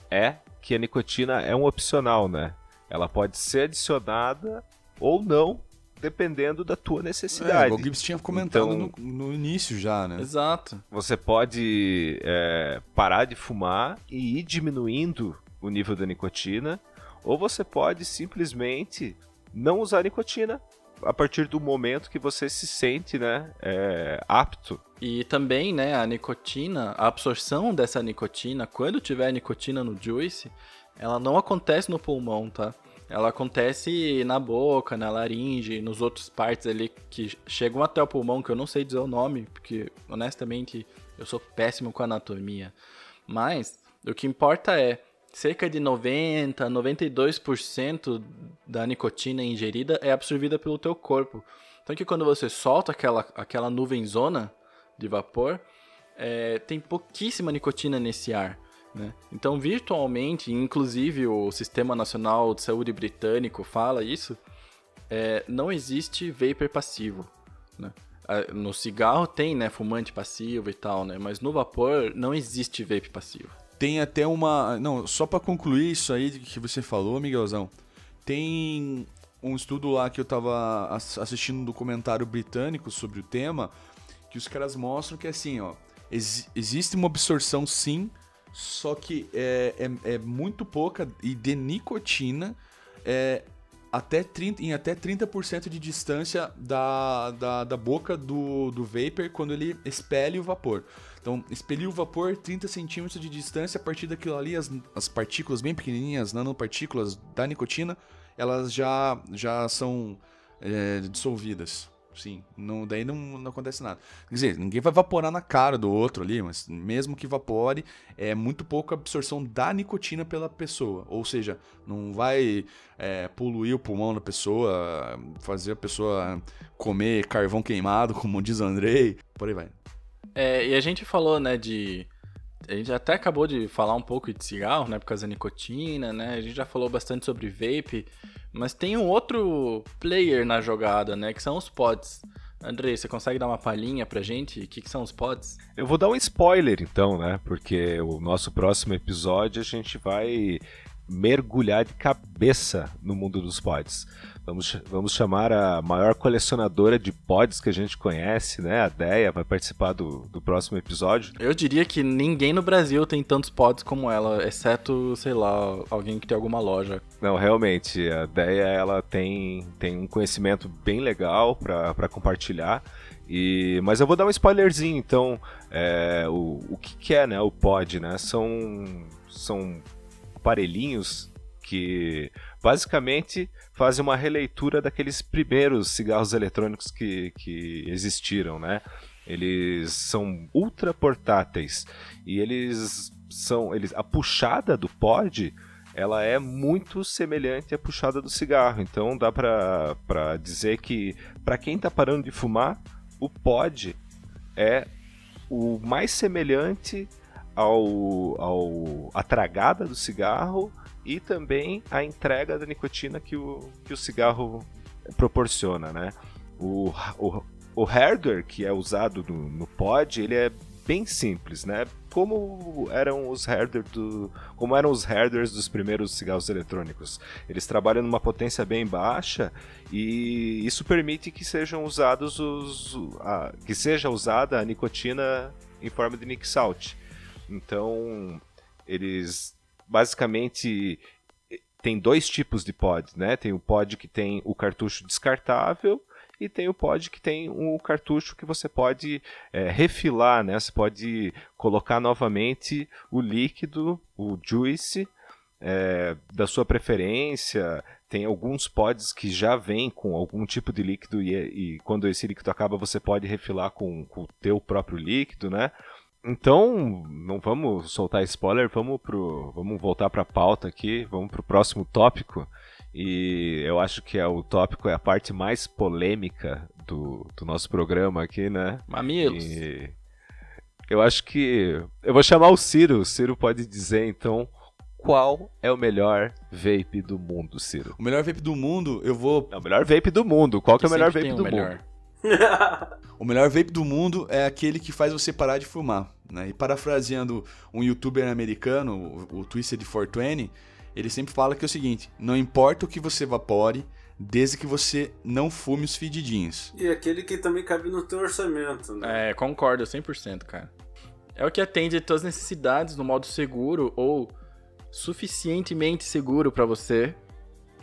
é que a nicotina é um opcional, né? Ela pode ser adicionada ou não, dependendo da tua necessidade. É, o Gibbs tinha comentado então, no, no, início já, né? Exato. Você pode é, parar de fumar e ir diminuindo o nível da nicotina, ou você pode simplesmente não usar nicotina a partir do momento que você se sente, né, é, apto. E também, né, a nicotina, a absorção dessa nicotina, quando tiver nicotina no juice, ela não acontece no pulmão, tá? Ela acontece na boca, na laringe, nos outros partes ali que chegam até o pulmão, que eu não sei dizer o nome, porque honestamente eu sou péssimo com anatomia. Mas o que importa é cerca de 90, 92% da nicotina ingerida é absorvida pelo teu corpo. Então que quando você solta aquela, aquela nuvenzona de vapor, é, tem pouquíssima nicotina nesse ar. Né? Então, virtualmente, inclusive o Sistema Nacional de Saúde britânico fala isso, é, não existe vapor passivo. Né? No cigarro tem né, fumante passivo e tal, né? mas no vapor não existe vape passivo. Tem até uma. Não, só para concluir isso aí que você falou, Miguelzão. Tem um estudo lá que eu tava assistindo um documentário britânico sobre o tema, que os caras mostram que assim, ó, ex existe uma absorção sim, só que é, é, é muito pouca e de nicotina é, até 30, em até 30% de distância da, da, da boca do, do vapor quando ele expele o vapor. Então, expeliu o vapor 30 centímetros de distância, a partir daquilo ali, as, as partículas bem pequenininhas, nanopartículas da nicotina, elas já, já são é, dissolvidas. Sim, não, daí não, não acontece nada. Quer dizer, ninguém vai vaporar na cara do outro ali, mas mesmo que vapore, é muito pouca absorção da nicotina pela pessoa. Ou seja, não vai é, poluir o pulmão da pessoa, fazer a pessoa comer carvão queimado, como diz o Andrei, por aí vai. É, e a gente falou, né, de. A gente até acabou de falar um pouco de cigarro, né, por causa da nicotina, né? A gente já falou bastante sobre vape, mas tem um outro player na jogada, né, que são os pods. Andrei, você consegue dar uma palhinha pra gente? O que, que, são os pods? Eu vou dar um spoiler então, né? Porque o nosso próximo episódio a gente vai mergulhar de cabeça no mundo dos pods. Vamos, vamos chamar a maior colecionadora de pods que a gente conhece, né? A Deia vai participar do, do próximo episódio. Eu diria que ninguém no Brasil tem tantos pods como ela, exceto, sei lá, alguém que tem alguma loja. Não, realmente, a Deia ela tem, tem um conhecimento bem legal para compartilhar. E, mas eu vou dar um spoilerzinho, então, é, o, o que, que é né, o pod, né? São, são aparelhinhos que basicamente fazem uma releitura daqueles primeiros cigarros eletrônicos que, que existiram, né? Eles são ultra portáteis e eles são, eles a puxada do pod ela é muito semelhante à puxada do cigarro. Então dá para dizer que para quem está parando de fumar, o pod é o mais semelhante ao, ao a tragada do cigarro e também a entrega da nicotina que o, que o cigarro proporciona, né? O, o, o hardware que é usado no, no pod, ele é bem simples, né? como eram os herders do, como eram os herders dos primeiros cigarros eletrônicos. Eles trabalham numa potência bem baixa e isso permite que sejam usados os a, que seja usada a nicotina em forma de nick salt. Então, eles basicamente tem dois tipos de pod, né? Tem o pod que tem o cartucho descartável e tem o pod que tem o cartucho que você pode é, refilar, né? Você pode colocar novamente o líquido, o juice, é, da sua preferência. Tem alguns pods que já vêm com algum tipo de líquido e, e quando esse líquido acaba você pode refilar com, com o teu próprio líquido, né? Então, não vamos soltar spoiler, vamos, pro, vamos voltar para a pauta aqui, vamos para o próximo tópico. E eu acho que é o tópico é a parte mais polêmica do, do nosso programa aqui, né? Mamilos. E eu acho que. Eu vou chamar o Ciro. O Ciro pode dizer então qual é o melhor vape do mundo, Ciro? O melhor vape do mundo, eu vou. É o melhor vape do mundo. Qual que, é o melhor vape tem do o melhor. O melhor vape do mundo é aquele que faz você parar de fumar. Né? E parafraseando um youtuber americano, o, o Twisted 420, ele sempre fala que é o seguinte: não importa o que você evapore, desde que você não fume os fedidinhos. E aquele que também cabe no teu orçamento, né? É, concordo 100%, cara. É o que atende às tuas necessidades no modo seguro ou suficientemente seguro pra você.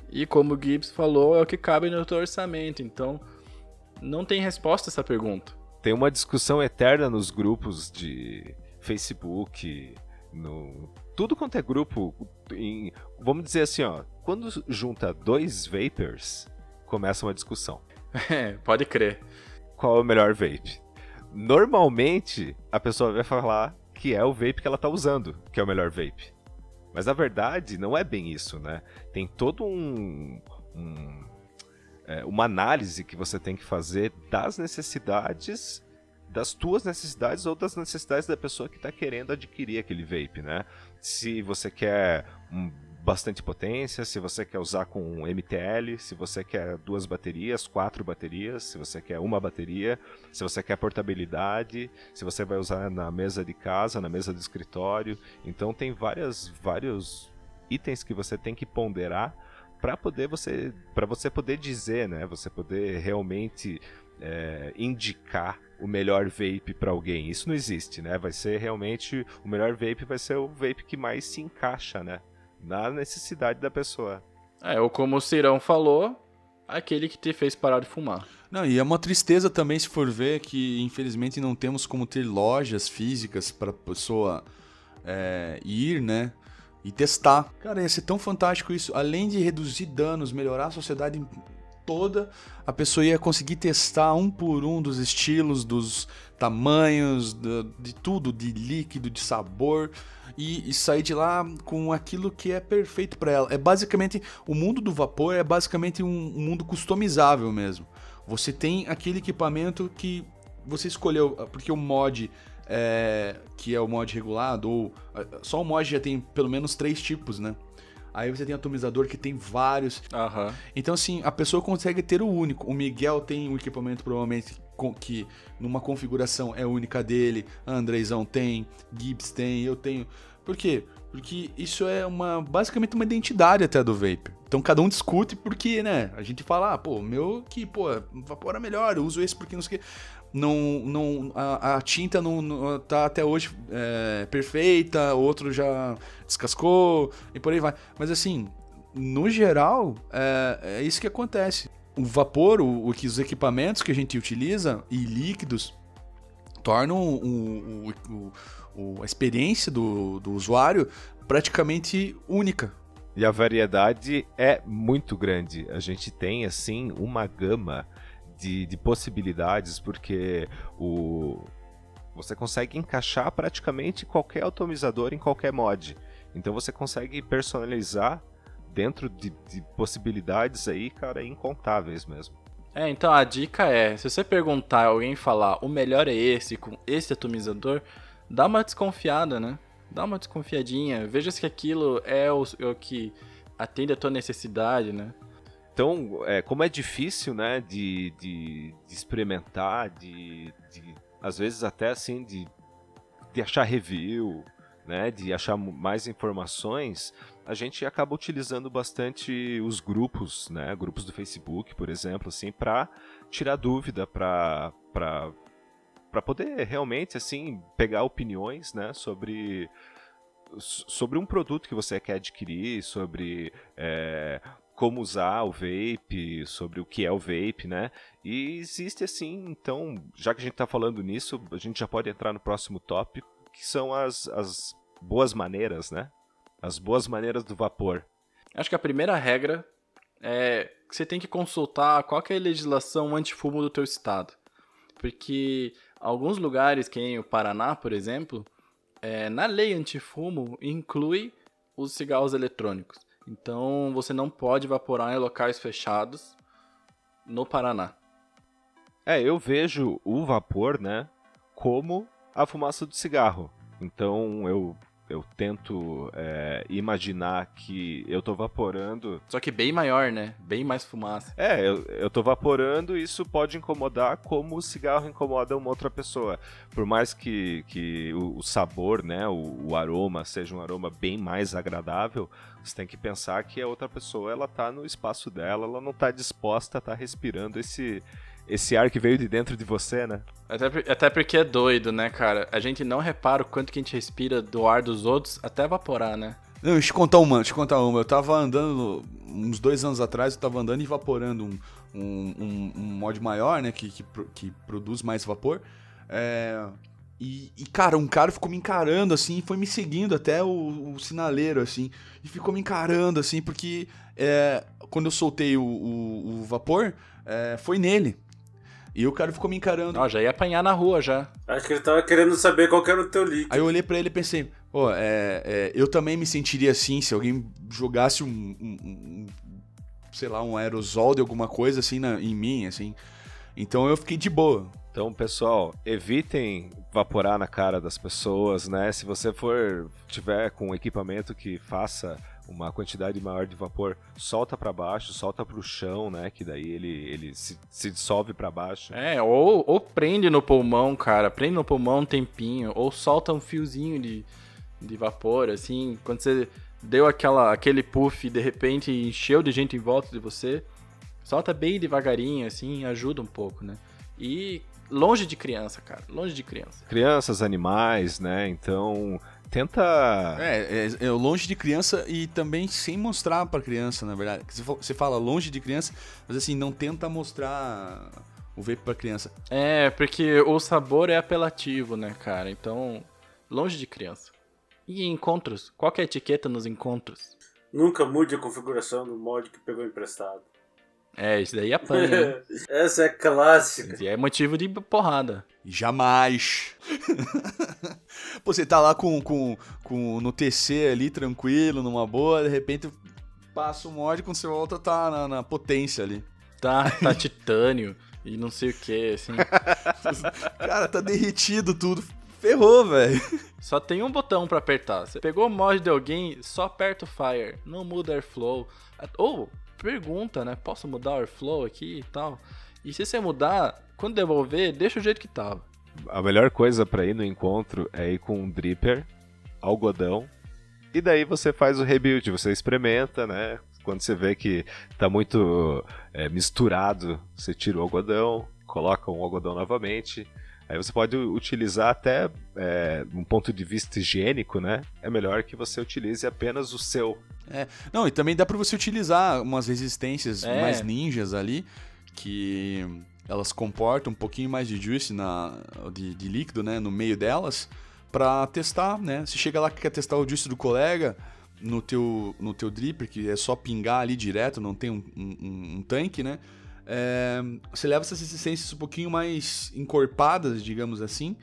E como o Gibbs falou, é o que cabe no teu orçamento. Então, não tem resposta a essa pergunta. Tem uma discussão eterna nos grupos de Facebook, no tudo quanto é grupo, em- vamos dizer assim, ó, quando junta dois vapers, começa uma discussão. É, pode crer. Qual é o melhor vape? Normalmente, a pessoa vai falar que é o vape que ela tá usando, que é o melhor vape. Mas na verdade, não é bem isso, né? Tem todo um, um é, uma análise que você tem que fazer das necessidades, das tuas necessidades ou das necessidades da pessoa que está querendo adquirir aquele vape, né? Se você quer um, bastante potência, se você quer usar com MTL, se você quer duas baterias, quatro baterias, se você quer uma bateria, se você quer portabilidade, se você vai usar na mesa de casa, na mesa do escritório. Então tem várias, vários itens que você tem que ponderar para poder você para você poder dizer, né? Você poder realmente é, indicar o melhor vape para alguém. Isso não existe, né? Vai ser realmente o melhor vape vai ser o vape que mais se encaixa, né? Na necessidade da pessoa. É, ou como o Cirão falou, aquele que te fez parar de fumar. Não, e é uma tristeza também se for ver que infelizmente não temos como ter lojas físicas para pessoa é, ir, né? E testar. Cara, ia ser tão fantástico isso. Além de reduzir danos, melhorar a sociedade toda, a pessoa ia conseguir testar um por um dos estilos, dos tamanhos, do- de tudo, de líquido, de sabor. E, e sair de lá com aquilo que é perfeito para ela. É basicamente. O mundo do vapor é basicamente um, um mundo customizável mesmo. Você tem aquele equipamento que você escolheu, porque o mod é, que é o mod regulado, ou ah, só o mod já tem pelo menos três tipos, né? Aí você tem atomizador que tem vários. Aham. Então, assim, a pessoa consegue ter o único. O Miguel tem um equipamento, provavelmente, com- que numa configuração é única dele. Andrezão tem, Gibbs tem, eu tenho. Por quê? Porque isso é uma basicamente uma identidade até do vape. Então cada um discute porque, né? A gente fala, ah, pô, o meu que, pô, vapora melhor, eu uso esse porque não sei o quê. Não, não, a, a tinta não, não tá até hoje é, perfeita, outro já descascou e por aí vai. Mas assim, no geral, é, é isso que acontece. O vapor, o, o que os equipamentos que a gente utiliza e líquidos tornam o, o- a experiência do, do usuário praticamente única. E a variedade é muito grande. A gente tem, assim, uma gama de, de possibilidades, porque o, você consegue encaixar praticamente qualquer atomizador em qualquer mod. Então você consegue personalizar dentro de, de possibilidades aí, cara, incontáveis mesmo. É, então a dica é, se você perguntar alguém falar o melhor é esse, com esse atomizador, dá uma desconfiada, né? Dá uma desconfiadinha, veja se aquilo é o, é o que atende a tua necessidade, né? Então, é, como é difícil, né, de, de, de experimentar, de, de, às vezes até assim, de de achar review, né, de achar mais informações, a gente acaba utilizando bastante os grupos, né, grupos do Facebook, por exemplo, assim, para tirar dúvida, para para poder realmente assim pegar opiniões, né, sobre sobre um produto que você quer adquirir, sobre é, como usar o vape, sobre o que é o vape, né? E existe assim, então, já que a gente está falando nisso, a gente já pode entrar no próximo tópico, que são as, as boas maneiras, né? As boas maneiras do vapor. Acho que a primeira regra é que você tem que consultar qual que é a legislação antifumo do teu estado. Porque alguns lugares, que em o Paraná, por exemplo, é, na lei antifumo inclui os cigarros eletrônicos. Então você não pode evaporar em locais fechados no Paraná. É, eu vejo o vapor, né, como a fumaça do cigarro. Então eu eu tento é, imaginar que eu tô vaporando. Só que bem maior, né? Bem mais fumaça. É, eu, eu tô vaporando e isso pode incomodar como o cigarro incomoda uma outra pessoa. Por mais que, que o, o sabor, né, o, o, aroma seja um aroma bem mais agradável, você tem que pensar que a outra pessoa ela tá no espaço dela, ela não tá disposta a estar tá respirando esse esse ar que veio de dentro de você, né? Até, até porque é doido, né, cara? A gente não repara o quanto que a gente respira do ar dos outros até evaporar, né? Não, deixa eu contar uma, deixa eu contar uma. Eu tava andando, uns dois anos atrás, eu tava andando e evaporando um, um, um, um mod maior, né, que, que, que produz mais vapor. É, e, e, cara, um cara ficou me encarando, assim, e foi me seguindo até o, o sinaleiro, assim, e ficou me encarando, assim, porque é, quando eu soltei o, o, o vapor, é, foi nele. E o cara ficou me encarando. Ó, já ia apanhar na rua já. Acho que ele tava querendo saber qual que era o teu líquido. Aí eu olhei para ele e pensei, pô, é, é, eu também me sentiria assim se alguém jogasse um, um, um sei lá, um aerosol de alguma coisa assim na, em mim, assim. Então eu fiquei de boa. Então, pessoal, evitem vaporar na cara das pessoas, né? Se você for tiver com um equipamento que faça uma quantidade maior de vapor solta para baixo, solta para o chão, né? Que daí ele, ele se, se dissolve para baixo. É, ou, ou prende no pulmão, cara. Prende no pulmão um tempinho. Ou solta um fiozinho de, de vapor, assim. Quando você deu aquela, aquele puff e de repente encheu de gente em volta de você, solta bem devagarinho, assim, ajuda um pouco, né? E longe de criança, cara. Longe de criança. Crianças, animais, né? Então tenta. É, é, é, longe de criança e também sem mostrar pra criança, na verdade. Você fala longe de criança, mas assim, não tenta mostrar o vape pra criança. É, porque o sabor é apelativo, né, cara? Então, longe de criança. E encontros? Qual é a etiqueta nos encontros? Nunca mude a configuração do mod que pegou emprestado. É, isso daí apanha. Né? Essa é clássica. E é motivo de porrada. Jamais. Pô, você tá lá com, com, com no TC ali, tranquilo, numa boa, de repente passa o mod quando você volta tá na, na potência ali. Tá, tá titânio e não sei o que, assim. Cara, tá derretido tudo. Ferrou, velho. Só tem um botão para apertar. Você pegou o mod de alguém, só aperta o fire. Não muda airflow. Ou, pergunta, né? Posso mudar o airflow aqui e tal? E se você mudar, quando devolver, deixa o jeito que tava. A melhor coisa para ir no encontro é ir com um dripper, algodão, e daí você faz o rebuild, você experimenta, né? Quando você vê que tá muito é, misturado, você tira o algodão, coloca um algodão novamente. Aí você pode utilizar até é, um ponto de vista higiênico, né? É melhor que você utilize apenas o seu. É. Não, e também dá para você utilizar umas resistências é. mais ninjas ali, que elas comportam um pouquinho mais de juice na, de, de líquido né, no meio delas para testar, né? Se chega lá que quer testar o juice do colega no teu, no teu dripper, que é só pingar ali direto, não tem um, um, um tanque, né? É, você leva essas resistências um pouquinho mais encorpadas, digamos assim,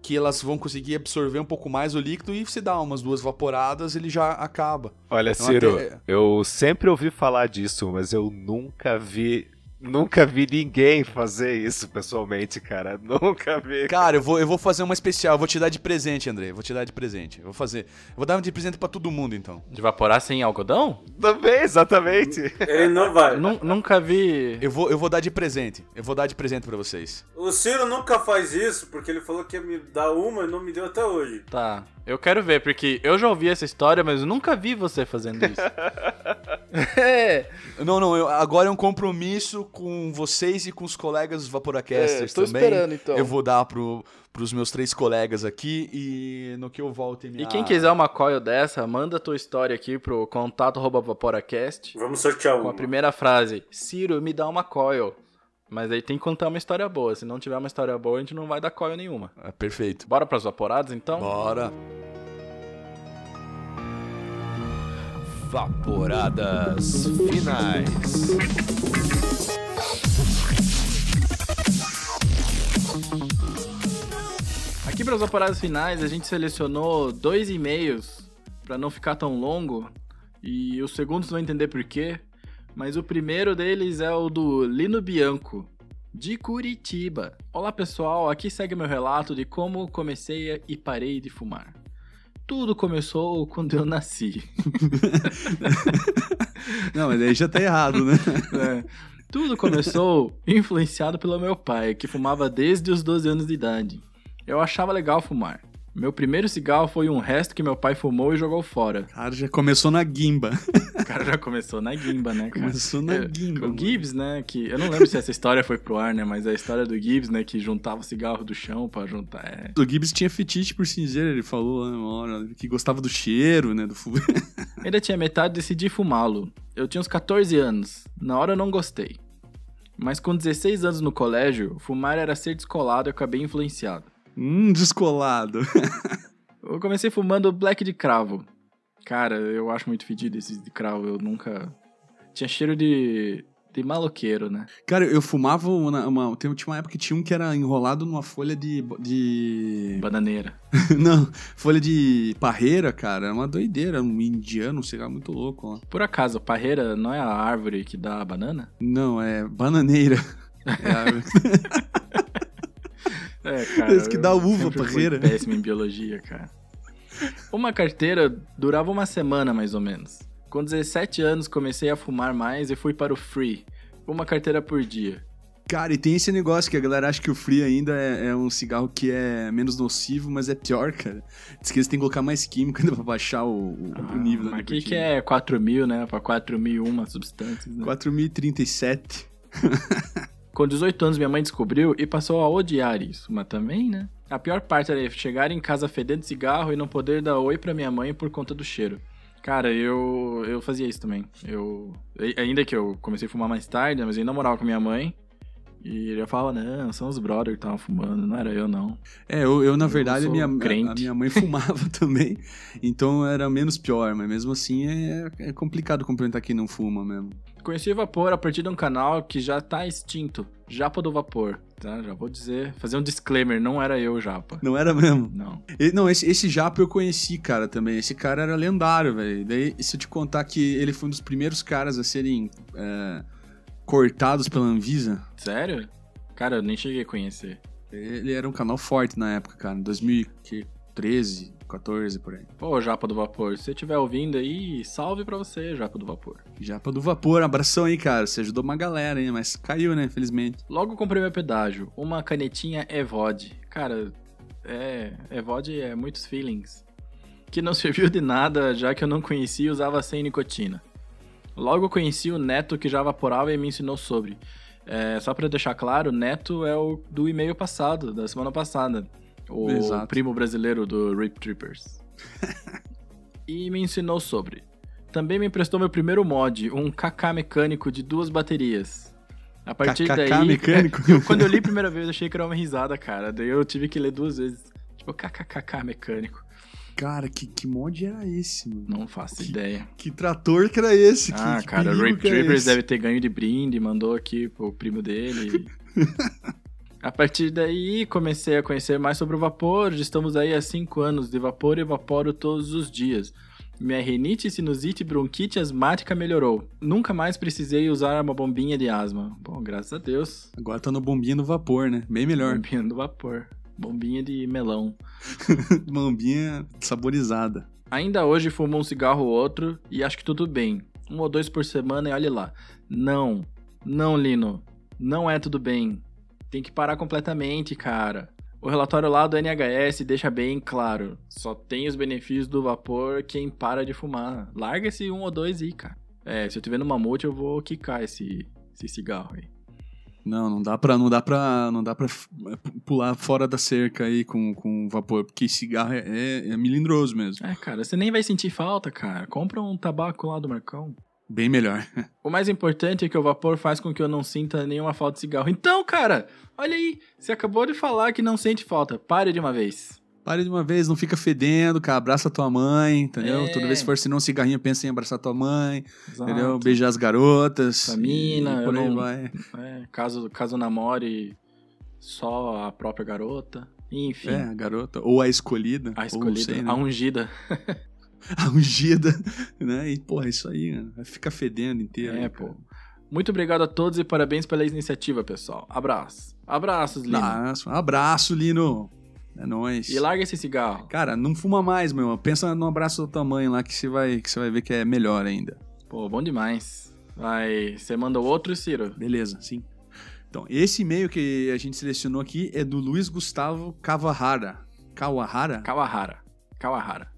que elas vão conseguir absorver um pouco mais o líquido e você dá umas duas vaporadas ele já acaba. Olha, então, Ciro, até... eu sempre ouvi falar disso, mas eu nunca vi Nunca vi ninguém fazer isso pessoalmente, cara. Nunca vi. Cara, eu vou, eu vou fazer uma especial. Eu vou te dar de presente, André. Eu vou te dar de presente. Eu vou fazer. Eu vou dar de presente pra todo mundo, então. De vaporar sem algodão? Também, exatamente. Ele não vai. Nu- nunca vi. Eu vou, eu vou dar de presente. Eu vou dar de presente pra vocês. O Ciro nunca faz isso porque ele falou que ia me dar uma e não me deu até hoje. Tá. Eu quero ver, porque eu já ouvi essa história, mas eu nunca vi você fazendo isso. é. Não, não, eu- agora é um compromisso com vocês e com os colegas dos Vaporacasters É, tô também. esperando, então. Eu vou dar pro, pros meus três colegas aqui e no que eu volto E quem quiser uma coil dessa, manda a tua história aqui pro contato vaporacast Vamos sortear com uma. a primeira frase: Ciro, me dá uma coil. Mas aí tem que contar uma história boa. Se não tiver uma história boa, a gente não vai dar coil nenhuma. Ah, perfeito. Bora pras vaporadas então? Bora. Vaporadas finais. Aqui para as vaporadas finais, a gente selecionou dois e-mails para não ficar tão longo. E os segundos vão entender por quê. Mas o primeiro deles é o do Lino Bianco, de Curitiba. Olá pessoal, aqui segue meu relato de como comecei e parei de fumar. Tudo começou quando eu nasci. Não, mas aí já tá errado, né? É. Tudo começou influenciado pelo meu pai, que fumava desde os 12 anos de idade. Eu achava legal fumar. Meu primeiro cigarro foi um resto que meu pai fumou e jogou fora. Cara, já começou na guimba. O cara já começou na guimba, né, cara? Começou na É, guimba. O. Gibbs, né, que... Eu não lembro se essa história foi pro ar, né, mas a história do Gibbs, né, que juntava cigarro do chão pra juntar... É... O Gibbs tinha fetiche por cinzeiro, ele falou né, uma hora que gostava do cheiro, né, do fumo. Ainda tinha metade e decidi fumá-lo. Eu tinha uns 14 anos. Na hora eu não gostei. Mas com 16 anos no colégio, fumar era ser descolado e acabei influenciado. Hum, descolado. Eu comecei fumando black de cravo. Cara, eu acho muito fedido esses de cravo. Eu nunca. Tinha cheiro de. de maloqueiro, né? Cara, eu fumava uma, uma- tem- tinha uma época que tinha um que era enrolado numa folha de de Bananeira. não, folha de parreira, cara, era uma doideira, um indiano, um cigarro muito louco, ó. Por acaso, parreira não é a árvore que dá a banana? Não, é bananeira. É a- É, cara. Esse que dá uva, parreira. péssimo em biologia, cara. Uma carteira durava uma semana, mais ou menos. Com 17 anos, comecei a fumar mais e fui para o free. Uma carteira por dia. Cara, e tem esse negócio que a galera acha que o Free ainda é, é um cigarro que é menos nocivo, mas é pior, cara. Diz que eles têm que colocar mais química ainda pra baixar o, o- o nível da Mas aqui que é 4 mil, né? Pra 4 mil uma substâncias, né? 4037. Com 18 anos, minha mãe descobriu e passou a odiar isso. Mas também, né? A pior parte era chegar em casa fedendo cigarro e não poder dar oi pra minha mãe por conta do cheiro. Cara, eu, eu fazia isso também. Eu, ainda que eu comecei a fumar mais tarde, né, mas ainda morava com minha mãe. E ele falava, não, são os brothers que estavam fumando, não era eu não. É, eu, eu na Eu verdade, a minha, crente. a minha mãe fumava também, então era menos pior, mas mesmo assim é, é complicado cumprimentar quem não fuma mesmo. Conheci o Vapor a partir de um canal que já tá extinto, Japa do Vapor, tá? Já vou dizer, fazer um disclaimer, não era eu, Japa. Não era mesmo? Não. E- não, esse, esse Japa eu conheci, cara, também. Esse cara era lendário, velho. Daí, se eu te contar que ele foi um dos primeiros caras a serem é, cortados pela Anvisa, Sério? Cara, eu nem cheguei a conhecer. ele era um canal forte na época, cara, em 2013, 14, por aí. Pô, Japa do Vapor, se você estiver ouvindo aí, salve pra você, Japa do Vapor. Japa do Vapor, abração aí, cara. Você ajudou uma galera, hein, mas caiu, né, infelizmente. Logo comprei meu pedágio, uma canetinha Evod. Cara, é. Evod é muitos feelings. Que não serviu de nada, já que eu não conhecia e usava sem nicotina. Logo conheci o Neto que já vaporava e me ensinou sobre. É, só pra deixar claro, Neto é o do e-mail passado, da semana passada. O Exato. primo brasileiro do Rip Trippers. e me ensinou sobre. Também me emprestou meu primeiro mod, um KK mecânico de duas baterias. A partir KKK daí. mecânico? eu- quando eu li a primeira vez, eu achei que era uma risada, cara. Daí eu tive que ler duas vezes. Tipo, KKKK mecânico. Cara, que, que mod era esse, mano? Não faço ideia. Que trator que era esse? Que- Ah, que cara, o Rape que Trippers deve ter ganho de brinde, mandou aqui pro primo dele. a partir daí, comecei a conhecer mais sobre o vapor. Já estamos aí há cinco anos de vapor e evaporo todos os dias. Minha rinite, sinusite, bronquite asmática melhorou. Nunca mais precisei usar uma bombinha de asma. Bom, graças a Deus. Agora tá no bombinha do vapor, né? Bem melhor. Bombinha do vapor. Bombinha de melão. bombinha saborizada. Ainda hoje fumo um cigarro ou outro e acho que tudo bem. Um ou dois por semana e olhe lá. Não. Não, Lino. Não é tudo bem. Tem que parar completamente, cara. O relatório lá do NHS deixa bem claro. Só tem os benefícios do vapor quem para de fumar. Larga esse um ou dois aí, cara. É, se eu tiver no mamute, eu vou quicar esse, esse cigarro aí. Não, não dá pra, não dá pra, não dá pra f- pular fora da cerca aí com, com vapor, porque cigarro é, é, é melindroso mesmo. É, cara, você nem vai sentir falta, cara. Compra um tabaco lá do Marcão. Bem melhor. O mais importante é que o vapor faz com que eu não sinta nenhuma falta de cigarro. Então, cara, olha aí. Você acabou de falar que não sente falta. Pare de uma vez. Pare de uma vez, não fica fedendo, cara. Abraça tua mãe, entendeu? É. Toda vez que for assinar um cigarrinho, pensa em abraçar tua mãe, Exato. entendeu? Beijar as garotas. Família, e por aí não- vai. É, caso, caso namore só a própria garota. Enfim, É, a garota. Ou a escolhida. a escolhida, sei, né? a ungida. a ungida, né? E, porra, isso aí, né? vai ficar fedendo inteiro. É, né, pô. Muito obrigado a todos e parabéns pela iniciativa, pessoal. Abraço. Abraços, Lino. Abraço, abraço, Lino. É nóis. E larga esse cigarro. Cara, não fuma mais, meu. Pensa no abraço do tamanho lá que você vai, que você vai ver que é melhor ainda. Pô, bom demais. Vai, você manda outro, Ciro? Beleza, sim. Então, esse e-mail que a gente selecionou aqui é do Luiz Gustavo Kawahara. Kawahara? Kawahara. Kawahara.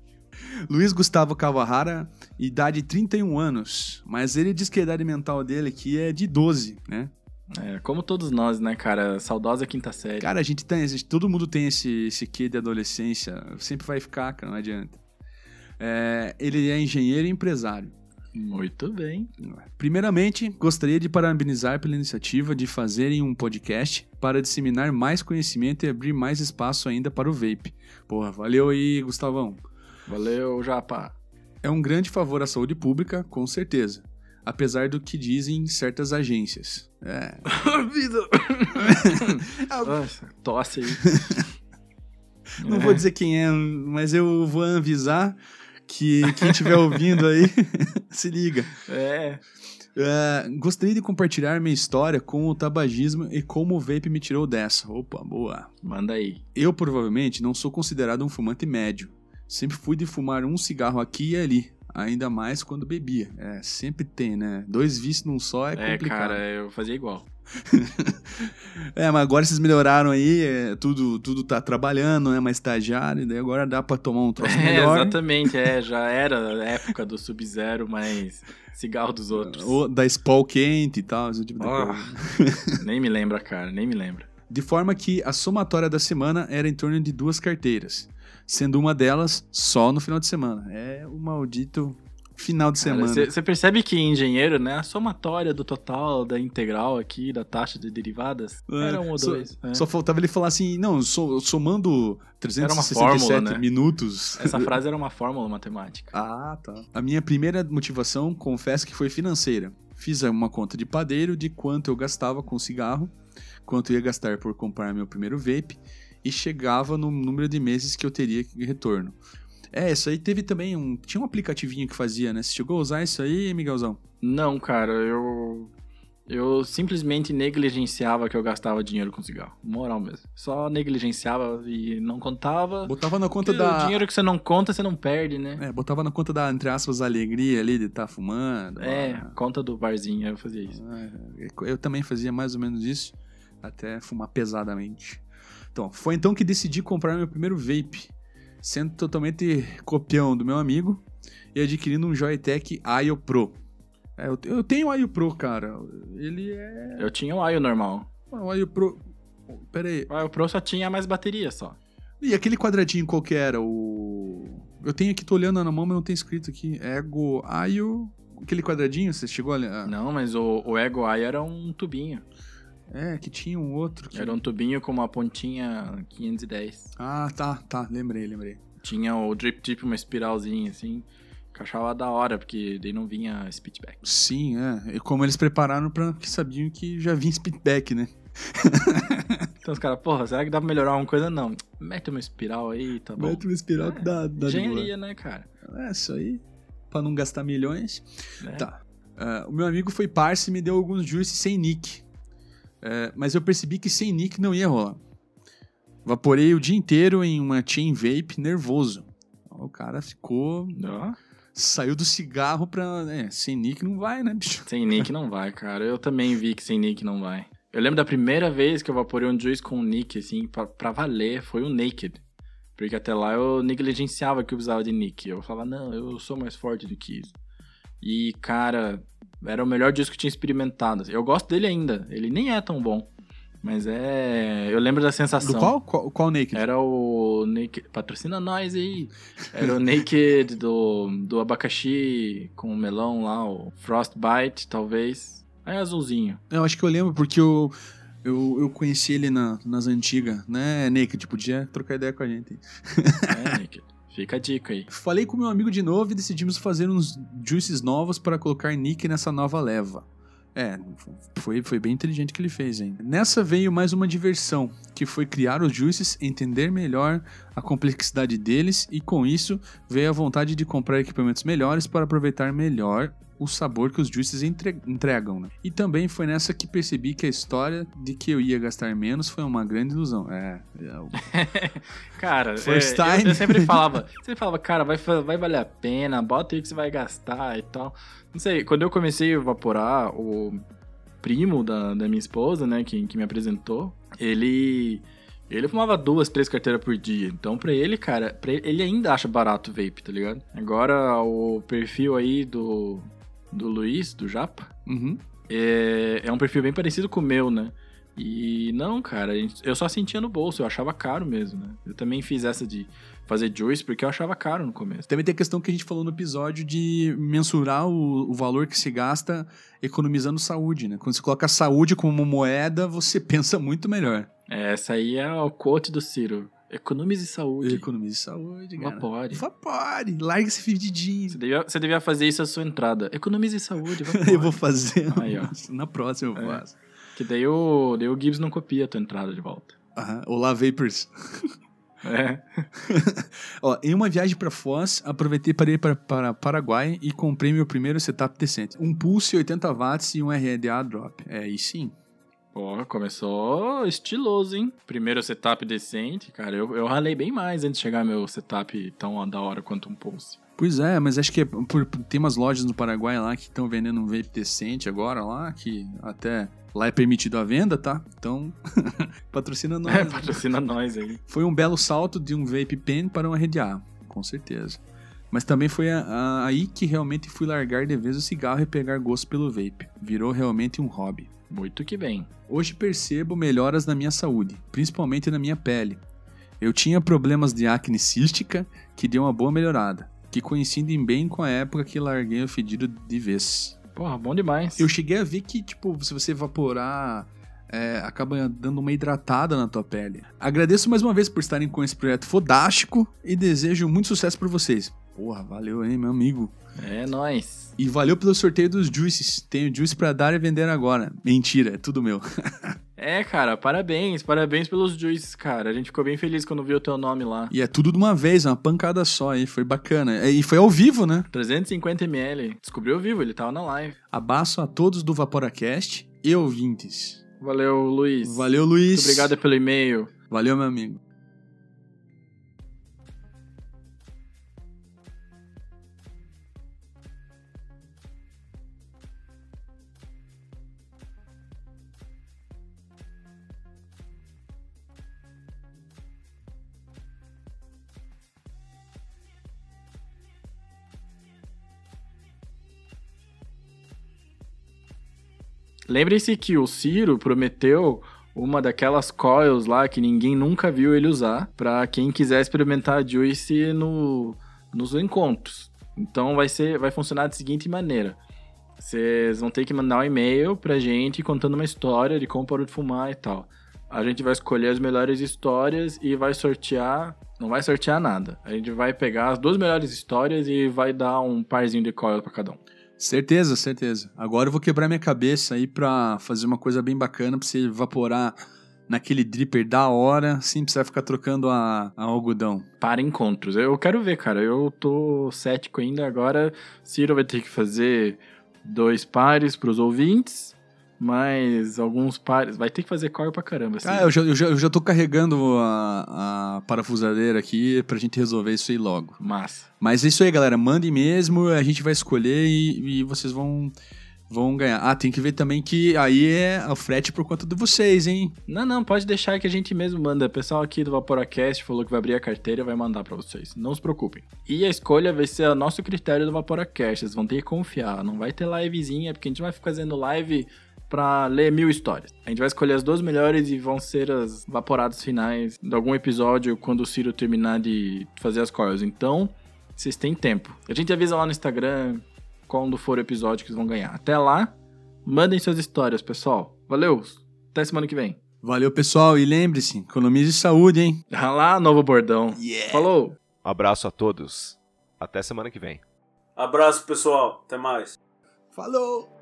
Luiz Gustavo Kawahara, idade 31 anos. Mas ele diz que a idade mental dele aqui é de 12, né? É, como todos nós, né, cara? Saudosa quinta série. Cara, a gente tem, a gente- todo mundo tem esse, esse quê de adolescência. Sempre vai ficar, cara, não adianta. É, ele é engenheiro e empresário. Muito bem. Primeiramente, gostaria de parabenizar pela iniciativa de fazerem um podcast para disseminar mais conhecimento e abrir mais espaço ainda para o vape. Porra, valeu aí, Gustavão. Valeu, Japa. É um grande favor à saúde pública, com certeza. Apesar do que dizem certas agências. É. Vida. Nossa, tosse aí. Não vou dizer quem é, mas eu vou avisar que quem estiver ouvindo aí, se liga. É. É, gostaria de compartilhar minha história com o tabagismo e como o vape me tirou dessa. Opa, boa. Manda aí. Eu provavelmente não sou considerado um fumante médio. Sempre fui de fumar um cigarro aqui e ali. Ainda mais quando bebia. É, sempre tem, né? Dois vícios num só é É, complicado. cara, eu fazia igual. É, mas agora vocês melhoraram aí, é, tudo, tudo tá trabalhando, né? Mais estagiário, e daí agora dá pra tomar um troço É, melhor. exatamente, é. Já era a época do Sub-Zero, mas cigarro dos outros. Ou da Spall quente e tal, esse tipo coisa. Nem me lembra, cara, nem me lembra. De forma que a somatória da semana era em torno de duas carteiras, sendo uma delas só no final de semana. É o maldito final de semana. Você percebe que engenheiro, né? A somatória do total, da integral aqui, da taxa de derivadas, É, era um ou só- dois. é. Só faltava ele falar assim, não, so- somando 367 fórmula, né? minutos. Essa frase era uma fórmula matemática. Ah, tá. A minha primeira motivação, confesso que foi financeira. Fiz uma conta de padeiro de quanto eu gastava com cigarro, quanto eu ia gastar por comprar meu primeiro vape e chegava no número de meses que eu teria de retorno. É, isso aí teve também um. Tinha um aplicativinho que fazia, né? Você chegou a usar isso aí, Miguelzão? Não, cara, eu. Eu simplesmente negligenciava que eu gastava dinheiro com cigarro. Moral mesmo. Só negligenciava e não contava. Botava na conta da. O dinheiro que você não conta, você não perde, né? É, botava na conta da, entre aspas, alegria ali de estar fumando. É, Ah, conta do barzinho, eu fazia isso. É, Eu também fazia mais ou menos isso, até fumar pesadamente. Então, foi então que decidi comprar meu primeiro vape, sendo totalmente copião do meu amigo e adquirindo um Joytech Aio Pro. É, eu, eu tenho o Aio Pro, cara. Ele é. Eu tinha o Aio normal. O Aio Pro. Pera aí. O Aio Pro só tinha mais bateria só. E aquele quadradinho qual que era? O. Eu tenho aqui, tô olhando na mão, mas não tem escrito aqui. Ego Aio. Aquele quadradinho, você chegou a olhar? Não, mas o, o Ego Aio era um tubinho. É, que tinha um outro. Que... Era um tubinho com uma pontinha 510. Ah, tá, tá. Lembrei, lembrei. Tinha o drip tip, uma espiralzinha assim. Que achava da hora, porque daí não vinha speedback. Sim, é. E como eles prepararam pra que sabiam que já vinha speedback, né? Então os caras, porra, será que dá pra melhorar alguma coisa? Não. Mete uma espiral aí, tá bom. Mete uma espiral que dá, dá boa. Engenharia, né, cara? É isso aí. Pra não gastar milhões. É. Tá. Ah, o meu amigo foi parça e me deu alguns juices sem nick. É, mas eu percebi que sem nick não ia rolar. Vaporei o dia inteiro em uma chain vape nervoso. O cara ficou. Saiu do cigarro pra. É, sem nick não vai, né, bicho? Sem nick não vai, cara. Eu também vi que sem nick não vai. Eu lembro da primeira vez que eu vaporei um juice com nick, assim, pra, pra valer, foi o Naked. Porque até lá eu negligenciava que eu precisava de nick. Eu falava, não, eu sou mais forte do que isso. E, cara, era o melhor disco que tinha experimentado. Eu gosto dele ainda. Ele nem é tão bom. Mas é. Eu lembro da sensação. Do qual? Qual, qual naked? Era o Naked. Patrocina nós aí. Era o Naked do, do abacaxi com o melão lá, o Frostbite, talvez. É azulzinho. Eu acho que eu lembro porque eu, eu, eu conheci ele na, nas antigas, né? Naked, podia trocar ideia com a gente. É, Naked. Fica a dica aí. Falei com meu amigo de novo e decidimos fazer uns juices novos para colocar nick nessa nova leva. É, foi, foi bem inteligente que ele fez, hein? Nessa veio mais uma diversão, que foi criar os juices, entender melhor a complexidade deles e com isso veio a vontade de comprar equipamentos melhores para aproveitar melhor o sabor que os juices entre- entregam, né? E também foi nessa que percebi que a história de que eu ia gastar menos foi uma grande ilusão. É, é o- Cara, First é, eu- time. Eu, sempre falava, sempre falava, cara, vai, vai valer a pena, bota aí que você vai gastar e tal. Não sei, quando eu comecei a evaporar, o primo da, da minha esposa, né, que, que me apresentou, ele. Ele fumava duas, três carteiras por dia. Então, pra ele, cara, pra ele, ele ainda acha barato o vape, tá ligado? Agora, o perfil aí do, do Luiz, do Japa, Uhum. é, é um perfil bem parecido com o meu, né? E não, cara, eu só sentia no bolso, eu achava caro mesmo, né? Eu também fiz essa de fazer juice porque eu achava caro no começo. Também tem a questão que a gente falou no episódio de mensurar o, o valor que se gasta economizando saúde, né? Quando você coloca a saúde como moeda, você pensa muito melhor. Essa aí é o quote do Ciro. Economize saúde. Economize saúde, cara. Vapore. Vapore. Larga esse fedidinho. Você devia, você devia fazer isso à sua entrada. Economize saúde, vapore. Eu vou fazer. Aí, ó. Na próxima eu É. faço. Que daí o, daí o Gibbs não copia a tua entrada de volta. Aham. Olá, Vapors. É. Ó, em uma viagem para Foz, aproveitei para ir para, para Paraguai e comprei meu primeiro setup decente. Um Pulse 80 watts e um RDA drop. É, aí sim. Pô, começou estiloso, hein? Primeiro setup decente, cara. Eu, eu ralei bem mais antes de chegar meu setup tão da hora quanto um Pulse. Pois é, mas acho que é por, tem umas lojas no Paraguai lá que estão vendendo um vape decente agora lá, que até lá é permitido a venda, tá? Então, patrocina nós. É, né? patrocina nós aí. Foi um belo salto de um vape pen para um RDA, com certeza. Mas também foi a- a- aí que realmente fui largar de vez o cigarro e pegar gosto pelo vape. Virou realmente um hobby. Muito que bem. Hoje percebo melhoras na minha saúde, principalmente na minha pele. Eu tinha problemas de acne cística que deu uma boa melhorada, que coincidem bem com a época que larguei o fedido de vez. Porra, bom demais. Eu cheguei a ver que, tipo, se você evaporar, é, acaba dando uma hidratada na tua pele. Agradeço mais uma vez por estarem com esse projeto fodástico e desejo muito sucesso pra vocês. Porra, valeu, hein, meu amigo. É nóis. E valeu pelo sorteio dos juices. Tenho juice pra dar e vender agora. Mentira, é tudo meu. É, cara, parabéns. Parabéns pelos juices, cara. A gente ficou bem feliz quando viu o teu nome lá. E é tudo de uma vez, uma pancada só aí, foi bacana. É, E foi ao vivo, né? 350ml. Descobriu ao vivo, ele tava na live. Abraço a todos do Vaporacast e ouvintes. Valeu, Luiz. Valeu, Luiz. Muito obrigado pelo e-mail. Valeu, meu amigo. Lembrem-se que o Ciro prometeu uma daquelas coils lá que ninguém nunca viu ele usar pra quem quiser experimentar a Juice no, nos encontros. Então vai ser, vai funcionar da seguinte maneira. Vocês vão ter que mandar um e-mail pra gente contando uma história de como parou de fumar e tal. A gente vai escolher as melhores histórias e vai sortear. Não vai sortear nada. A gente vai pegar as duas melhores histórias e vai dar um parzinho de coil pra cada um. Certeza, certeza. Agora eu vou quebrar minha cabeça aí pra fazer uma coisa bem bacana pra você evaporar naquele dripper da hora, sem precisar ficar trocando a, a algodão. Para encontros. Eu quero ver, cara. Eu tô cético ainda. Agora, Ciro vai ter que fazer dois pares pros ouvintes. Mas alguns pares. Vai ter que fazer coil pra caramba. Assim. Ah, eu já, eu, já, eu já tô carregando a, a parafusadeira aqui pra gente resolver isso aí logo. Massa. Mas é isso aí, galera. Mandem mesmo, a gente vai escolher e, e vocês vão, vão ganhar. Ah, tem que ver também que aí é o frete por conta de vocês, hein? Não, não, pode deixar que a gente mesmo manda. O pessoal aqui do Vaporacast falou que vai abrir a carteira e vai mandar pra vocês. Não se preocupem. E a escolha vai ser o nosso critério do Vaporacast. Vocês vão ter que confiar. Não vai ter livezinha, porque a gente vai ficar fazendo live pra ler mil histórias. A gente vai escolher as duas melhores e vão ser as vaporadas finais de algum episódio quando o Ciro terminar de fazer as coils. Então, vocês têm tempo. A gente avisa lá no Instagram quando for o episódio que vocês vão ganhar. Até lá, mandem suas histórias, pessoal. Valeu! Até semana que vem. Valeu, pessoal. E lembre-se, economize saúde, hein? Ah lá, novo bordão. Falou! Um abraço a todos. Até semana que vem. Abraço, pessoal. Até mais. Falou!